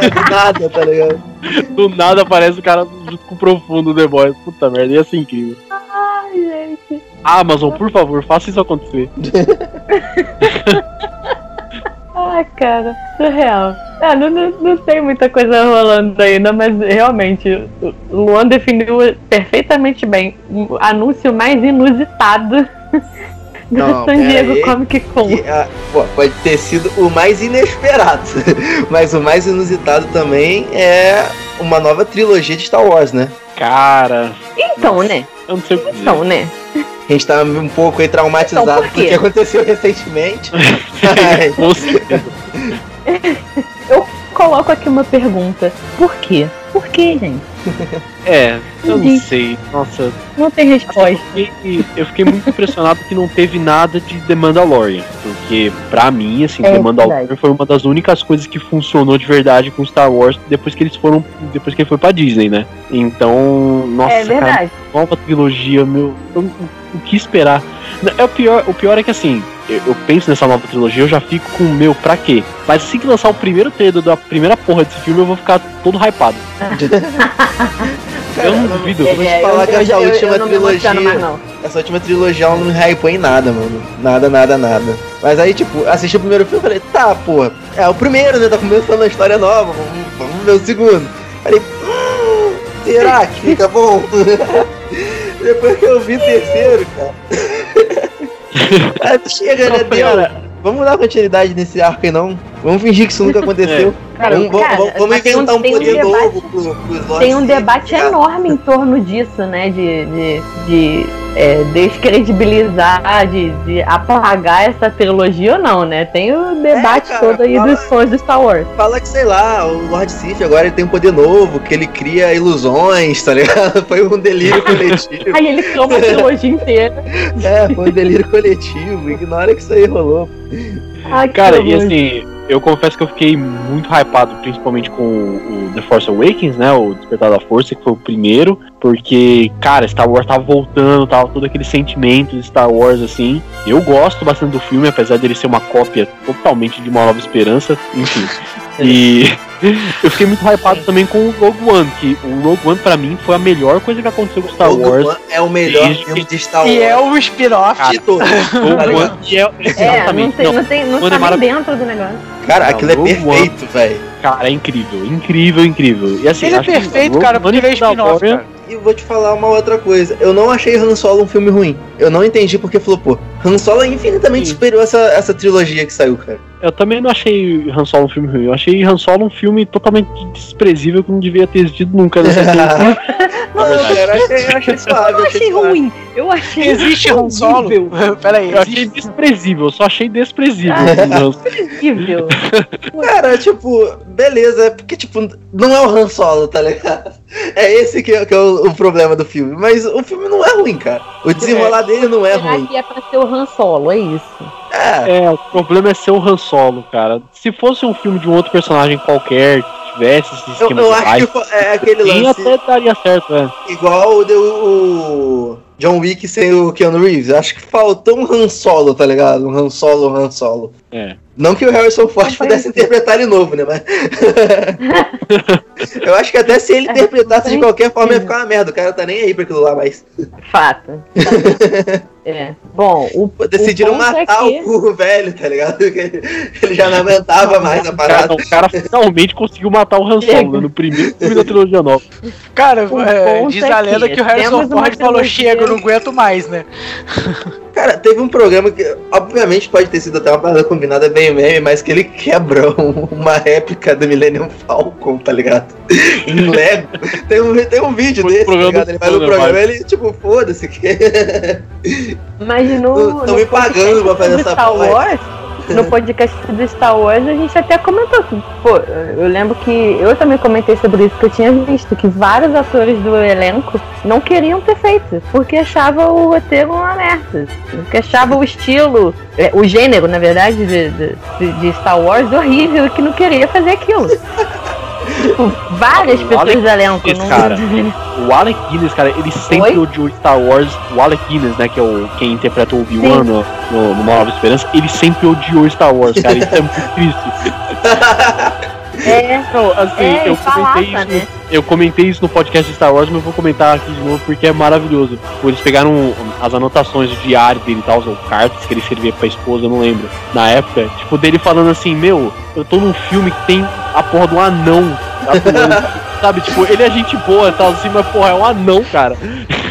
Speaker 2: é do nada, tá ligado?
Speaker 1: Do nada aparece o cara junto com o profundo do The Boys. Puta merda, ia ser incrível. Ai, gente. Amazon, por favor, faça isso acontecer.
Speaker 4: Ai, cara, surreal. Ah, não, não, não tem muita coisa rolando ainda, mas realmente, Luan definiu perfeitamente bem o anúncio mais inusitado do não, San Diego aí, Comic Con. Que,
Speaker 2: ah, pô, pode ter sido o mais inesperado, mas o mais inusitado também é uma nova trilogia de Star Wars, né?
Speaker 1: Cara.
Speaker 4: Então, nossa, né?
Speaker 1: Eu não sei o que
Speaker 4: Então, né?
Speaker 2: A gente tá um pouco aí traumatizado então, por que aconteceu recentemente.
Speaker 4: Eu coloco aqui uma pergunta. Por quê? Por quê, gente?
Speaker 1: É, eu não sei. Nossa.
Speaker 4: Não tem resposta.
Speaker 1: Eu fiquei, eu fiquei, muito impressionado que não teve nada de The Mandalorian. Porque, pra mim, assim, é The Mandalorian verdade. foi uma das únicas coisas que funcionou de verdade com Star Wars depois que eles foram. Depois que ele foi pra Disney, né? Então, nossa, é verdade. Cara, nova trilogia, meu. Eu, o que esperar. É o pior, o pior é que assim, eu, eu, penso nessa nova trilogia, eu já fico com o meu pra quê? Mas assim que lançar o primeiro trailer da primeira porra desse filme, eu vou ficar todo hypado. eu não duvido.
Speaker 2: Eu vou te falar que essa última trilogia. Essa última trilogia não me hypou em nada, mano. Nada, nada, nada. Mas aí, tipo, assisti o primeiro filme e falei, tá, porra, é o primeiro, né? Tá começando a história nova, vamos, vamos ver o segundo. Falei, hum, será que fica bom? Depois que eu vi o terceiro, cara. chega, né? Deu. Vamos dar continuidade nesse arco aí, não? Vamos fingir que isso nunca aconteceu. É. Cara, vamos, cara, vamos, vamos inventar um poder um novo pro,
Speaker 4: pro Tem um debate enorme em torno disso, né? De, de, de é, descredibilizar, de, de apagar essa trilogia ou não, né? Tem o debate é, cara, todo aí fala, dos fãs do Star Wars.
Speaker 2: Fala que, sei lá, o Lord Sith agora ele tem um poder novo, que ele cria ilusões, tá ligado? Foi um delírio coletivo.
Speaker 4: aí ele criou uma trilogia inteira.
Speaker 2: É, foi um delírio coletivo. Ignora que isso aí rolou.
Speaker 1: Ai, cara, e assim, eu confesso que eu fiquei muito hypado, principalmente com o, The Force Awakens, né? O Despertar da Força, que foi o primeiro, porque, cara, Star Wars tava voltando, tava todo aquele sentimento de Star Wars, assim. Eu gosto bastante do filme, apesar dele ser uma cópia totalmente de Uma Nova Esperança, enfim. E eu fiquei muito hypado também com o Rogue One, que o Rogue One pra mim foi a melhor coisa que aconteceu com Star Rogue Wars. One
Speaker 2: é o melhor filme de Star Wars.
Speaker 3: E é o spin-off
Speaker 4: de tudo. Rogue One e é, é não tem, não, tem, não, tá é dentro do negócio.
Speaker 2: Cara, não, aquilo é perfeito, velho.
Speaker 1: Cara, é incrível, incrível, incrível.
Speaker 3: E assim, ele é perfeito, cara, porque ele é spin-off, cara.
Speaker 2: E vou te falar uma outra coisa. Eu não achei Han Solo um filme ruim. Eu não entendi porque flopou. Han Solo é infinitamente Sim. superior a essa, essa trilogia que saiu, cara.
Speaker 1: Eu também não achei Han Solo um filme ruim. Eu achei Han Solo um filme totalmente desprezível que não devia ter existido nunca.
Speaker 4: Nessa não, eu achei, eu achei suave. Eu achei ruim. Eu achei.
Speaker 3: Existe Han Solo?
Speaker 1: Peraí, eu achei desprezível. Eu só achei desprezível. Ah, desprezível.
Speaker 2: cara, tipo, beleza. Porque, tipo, não é o Han Solo, tá ligado? É esse que é, que é o, o, problema do filme. Mas o filme não é ruim, cara. O desenrolar é. dele não é Será ruim.
Speaker 4: que é pra ser o Han Solo, é isso.
Speaker 1: É. é, o problema é ser o Han Solo, cara. Se fosse um filme de um outro personagem qualquer, que tivesse esse esquema
Speaker 2: eu, eu acho que é aquele lance.
Speaker 1: até daria certo, é.
Speaker 2: Igual o, o John Wick sem o Keanu Reeves. Acho que faltou um Han Solo, tá ligado? Um Han Solo, um Han Solo.
Speaker 1: É.
Speaker 2: Não que o Harrison Ford pudesse interpretar ele novo, né? Mas. eu acho que até se ele interpretasse de qualquer forma ia ficar uma merda. O cara tá nem aí pra aquilo lá, mas.
Speaker 4: Fato. é. Bom, o.
Speaker 2: Decidiram o é matar é que... o velho, tá ligado? Ele já não aguentava mais a parada.
Speaker 1: O cara, finalmente conseguiu matar o Han Solo né? no primeiro filme da trilogia nova.
Speaker 3: Cara, é, diz a lenda que o Harrison Ford falou: chega, eu não aguento mais, né?
Speaker 2: Cara, teve um programa que, obviamente, pode ter sido até uma parada combinada bem meme, mas que ele quebra uma réplica do Millennium Falcon, tá ligado? em Lego. tem, um, tem um vídeo Foi desse, tá ligado? Ele vai no programa e ele, tipo, foda-se. Que...
Speaker 4: Mas no.
Speaker 2: Estão me pagando pra fazer essa
Speaker 4: Star Wars, no podcast do Star Wars a gente até comentou que, pô, eu lembro que eu também comentei sobre isso, que eu tinha visto que vários atores do elenco não queriam ter feito, porque achavam o roteiro uma merda, porque achavam o estilo, é, o gênero, na verdade, de, de, de Star Wars horrível e que não queria fazer aquilo. Tipo, várias o pessoas Alec do elenco. Guinness,
Speaker 1: cara, o Alec Guinness, cara, ele sempre Oi? odiou Star Wars. O Alec Guinness, né, que é o, quem interpreta o Obi-Wan no, no, no Nova Esperança, ele sempre odiou Star Wars, cara. Isso é muito triste.
Speaker 4: É, então, assim, é, eu comentei
Speaker 1: isso. Né? Eu comentei isso no podcast de Star Wars, mas eu vou comentar aqui de novo porque é maravilhoso. Eles pegaram as anotações de diário dele e tal, ou cartas que ele servia pra esposa, eu não lembro. Na época, tipo, dele falando assim, meu, eu tô num filme que tem a porra do anão. Sabe, tipo, ele é gente boa e tal, assim, mas porra, é um anão, cara.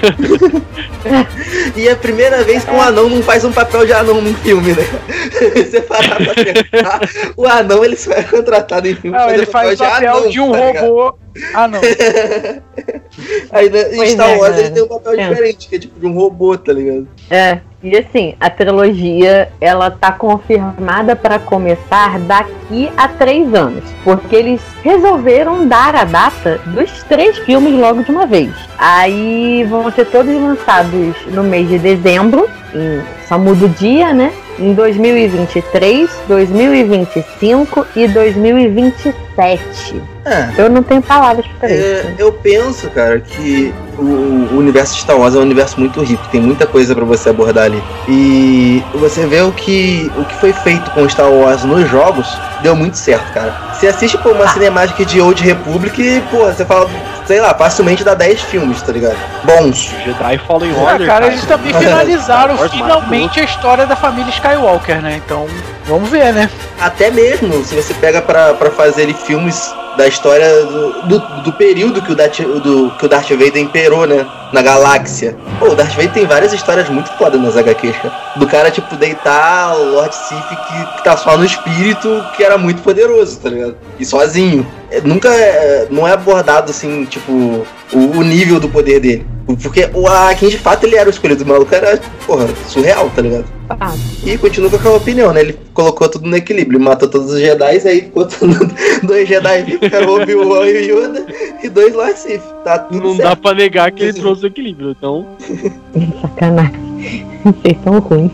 Speaker 2: e é a primeira vez que um anão não faz um papel de anão num filme, né? Você parar pra pensar, o anão ele só é contratado em filme
Speaker 3: não, ele faz o papel de, anão, de um tá robô. Ah, não.
Speaker 2: Aí né, em Star é, Wars ele tem um papel é. diferente, que é tipo de um robô, tá ligado?
Speaker 4: É. E assim, a trilogia ela tá confirmada para começar daqui a três anos, porque eles resolveram dar a data dos três filmes logo de uma vez. Aí vão ser todos lançados no mês de dezembro, em, só muda o dia, né? Em 2023, 2025 e 2027. É. Eu não tenho palavras para é, isso.
Speaker 2: Eu penso, cara, que o, o, universo de Star Wars é um universo muito rico, tem muita coisa para você abordar ali. E você vê o que, o que foi feito com Star Wars nos jogos, deu muito certo, cara. Você assiste por uma ah. cinemática de Old Republic e, pô, você fala, sei lá, facilmente dá 10 filmes, tá ligado? Bons.
Speaker 1: Jedi Fallen Order. Ah, cara,
Speaker 3: cara, eles também finalizaram finalmente a história da família Skywalker, né? Então, vamos ver, né?
Speaker 2: Até mesmo, se você pega para fazer filmes da história do, do, do período que o, Darth, do, que o Darth Vader imperou, né? Na galáxia. Pô, o Darth Vader tem várias histórias muito fodas nas HQs. Do cara, tipo, deitar o Lord Sif que, que tá só no espírito, que era muito poderoso, tá ligado? E sozinho. É, nunca é, não é abordado, assim, tipo, o, o nível do poder dele. Porque o Anakin, de fato, ele era o escolhido. O maluco era, porra, surreal, tá ligado? E continua com aquela opinião, né? Ele colocou tudo no equilíbrio, matou todos os Jedi, aí ficou dois Jedi o Obi-Wan e o Yoda, e dois Lord Sith. Tá tudo
Speaker 1: Não
Speaker 2: certo.
Speaker 1: dá pra negar que ele trouxe o equilíbrio, então...
Speaker 4: Sacanagem. Vocês são ruins.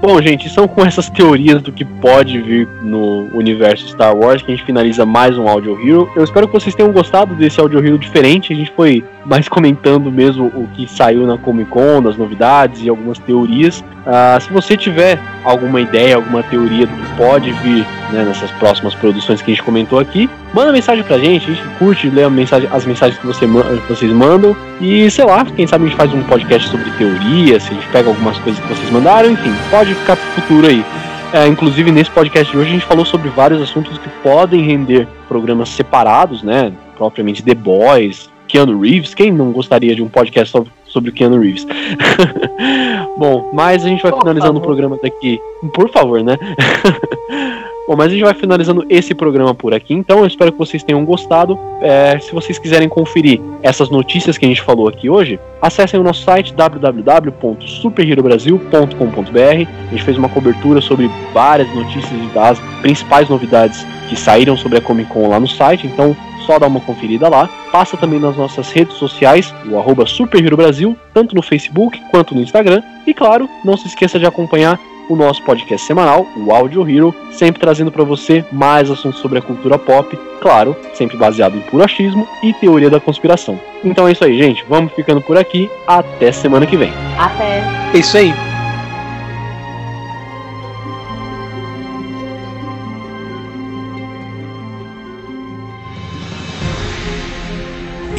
Speaker 1: Bom, gente, são com essas teorias do que pode vir no universo Star Wars que a gente finaliza mais um Audio Hero. Eu espero que vocês tenham gostado desse Audio Hero diferente. A gente foi mais comentando mesmo o que saiu na Comic Con, das novidades e algumas teorias. Uh, se você tiver alguma ideia, alguma teoria do que pode vir né, nessas próximas produções que a gente comentou aqui, manda mensagem pra gente, a gente curte ler mensagem, as mensagens que, você, que vocês mandam. E sei lá, quem sabe a gente faz um podcast sobre teoria, se a gente pega algumas coisas que vocês mandaram, enfim, pode ficar pro futuro aí. É, inclusive nesse podcast de hoje a gente falou sobre vários assuntos que podem render programas separados, né? Propriamente The Boys, Keanu Reeves. Quem não gostaria de um podcast sobre, sobre o Keanu Reeves? Bom, mas a gente vai Por finalizando favor. o programa daqui. Por favor, né? Bom, mas a gente vai finalizando esse programa por aqui, então eu espero que vocês tenham gostado. É, se vocês quiserem conferir essas notícias que a gente falou aqui hoje, acessem o nosso site www.superherobrasil.com.br. A gente fez uma cobertura sobre várias notícias das principais novidades que saíram sobre a Comic Con lá no site, então só dá uma conferida lá. Passa também nas nossas redes sociais, o arroba Brasil, tanto no Facebook quanto no Instagram. E claro, não se esqueça de acompanhar o nosso podcast semanal, o Audio Hero, sempre trazendo para você mais assuntos sobre a cultura pop, claro, sempre baseado em puro achismo e teoria da conspiração. Então é isso aí, gente. Vamos ficando por aqui. Até semana que vem.
Speaker 4: Até.
Speaker 3: É isso aí.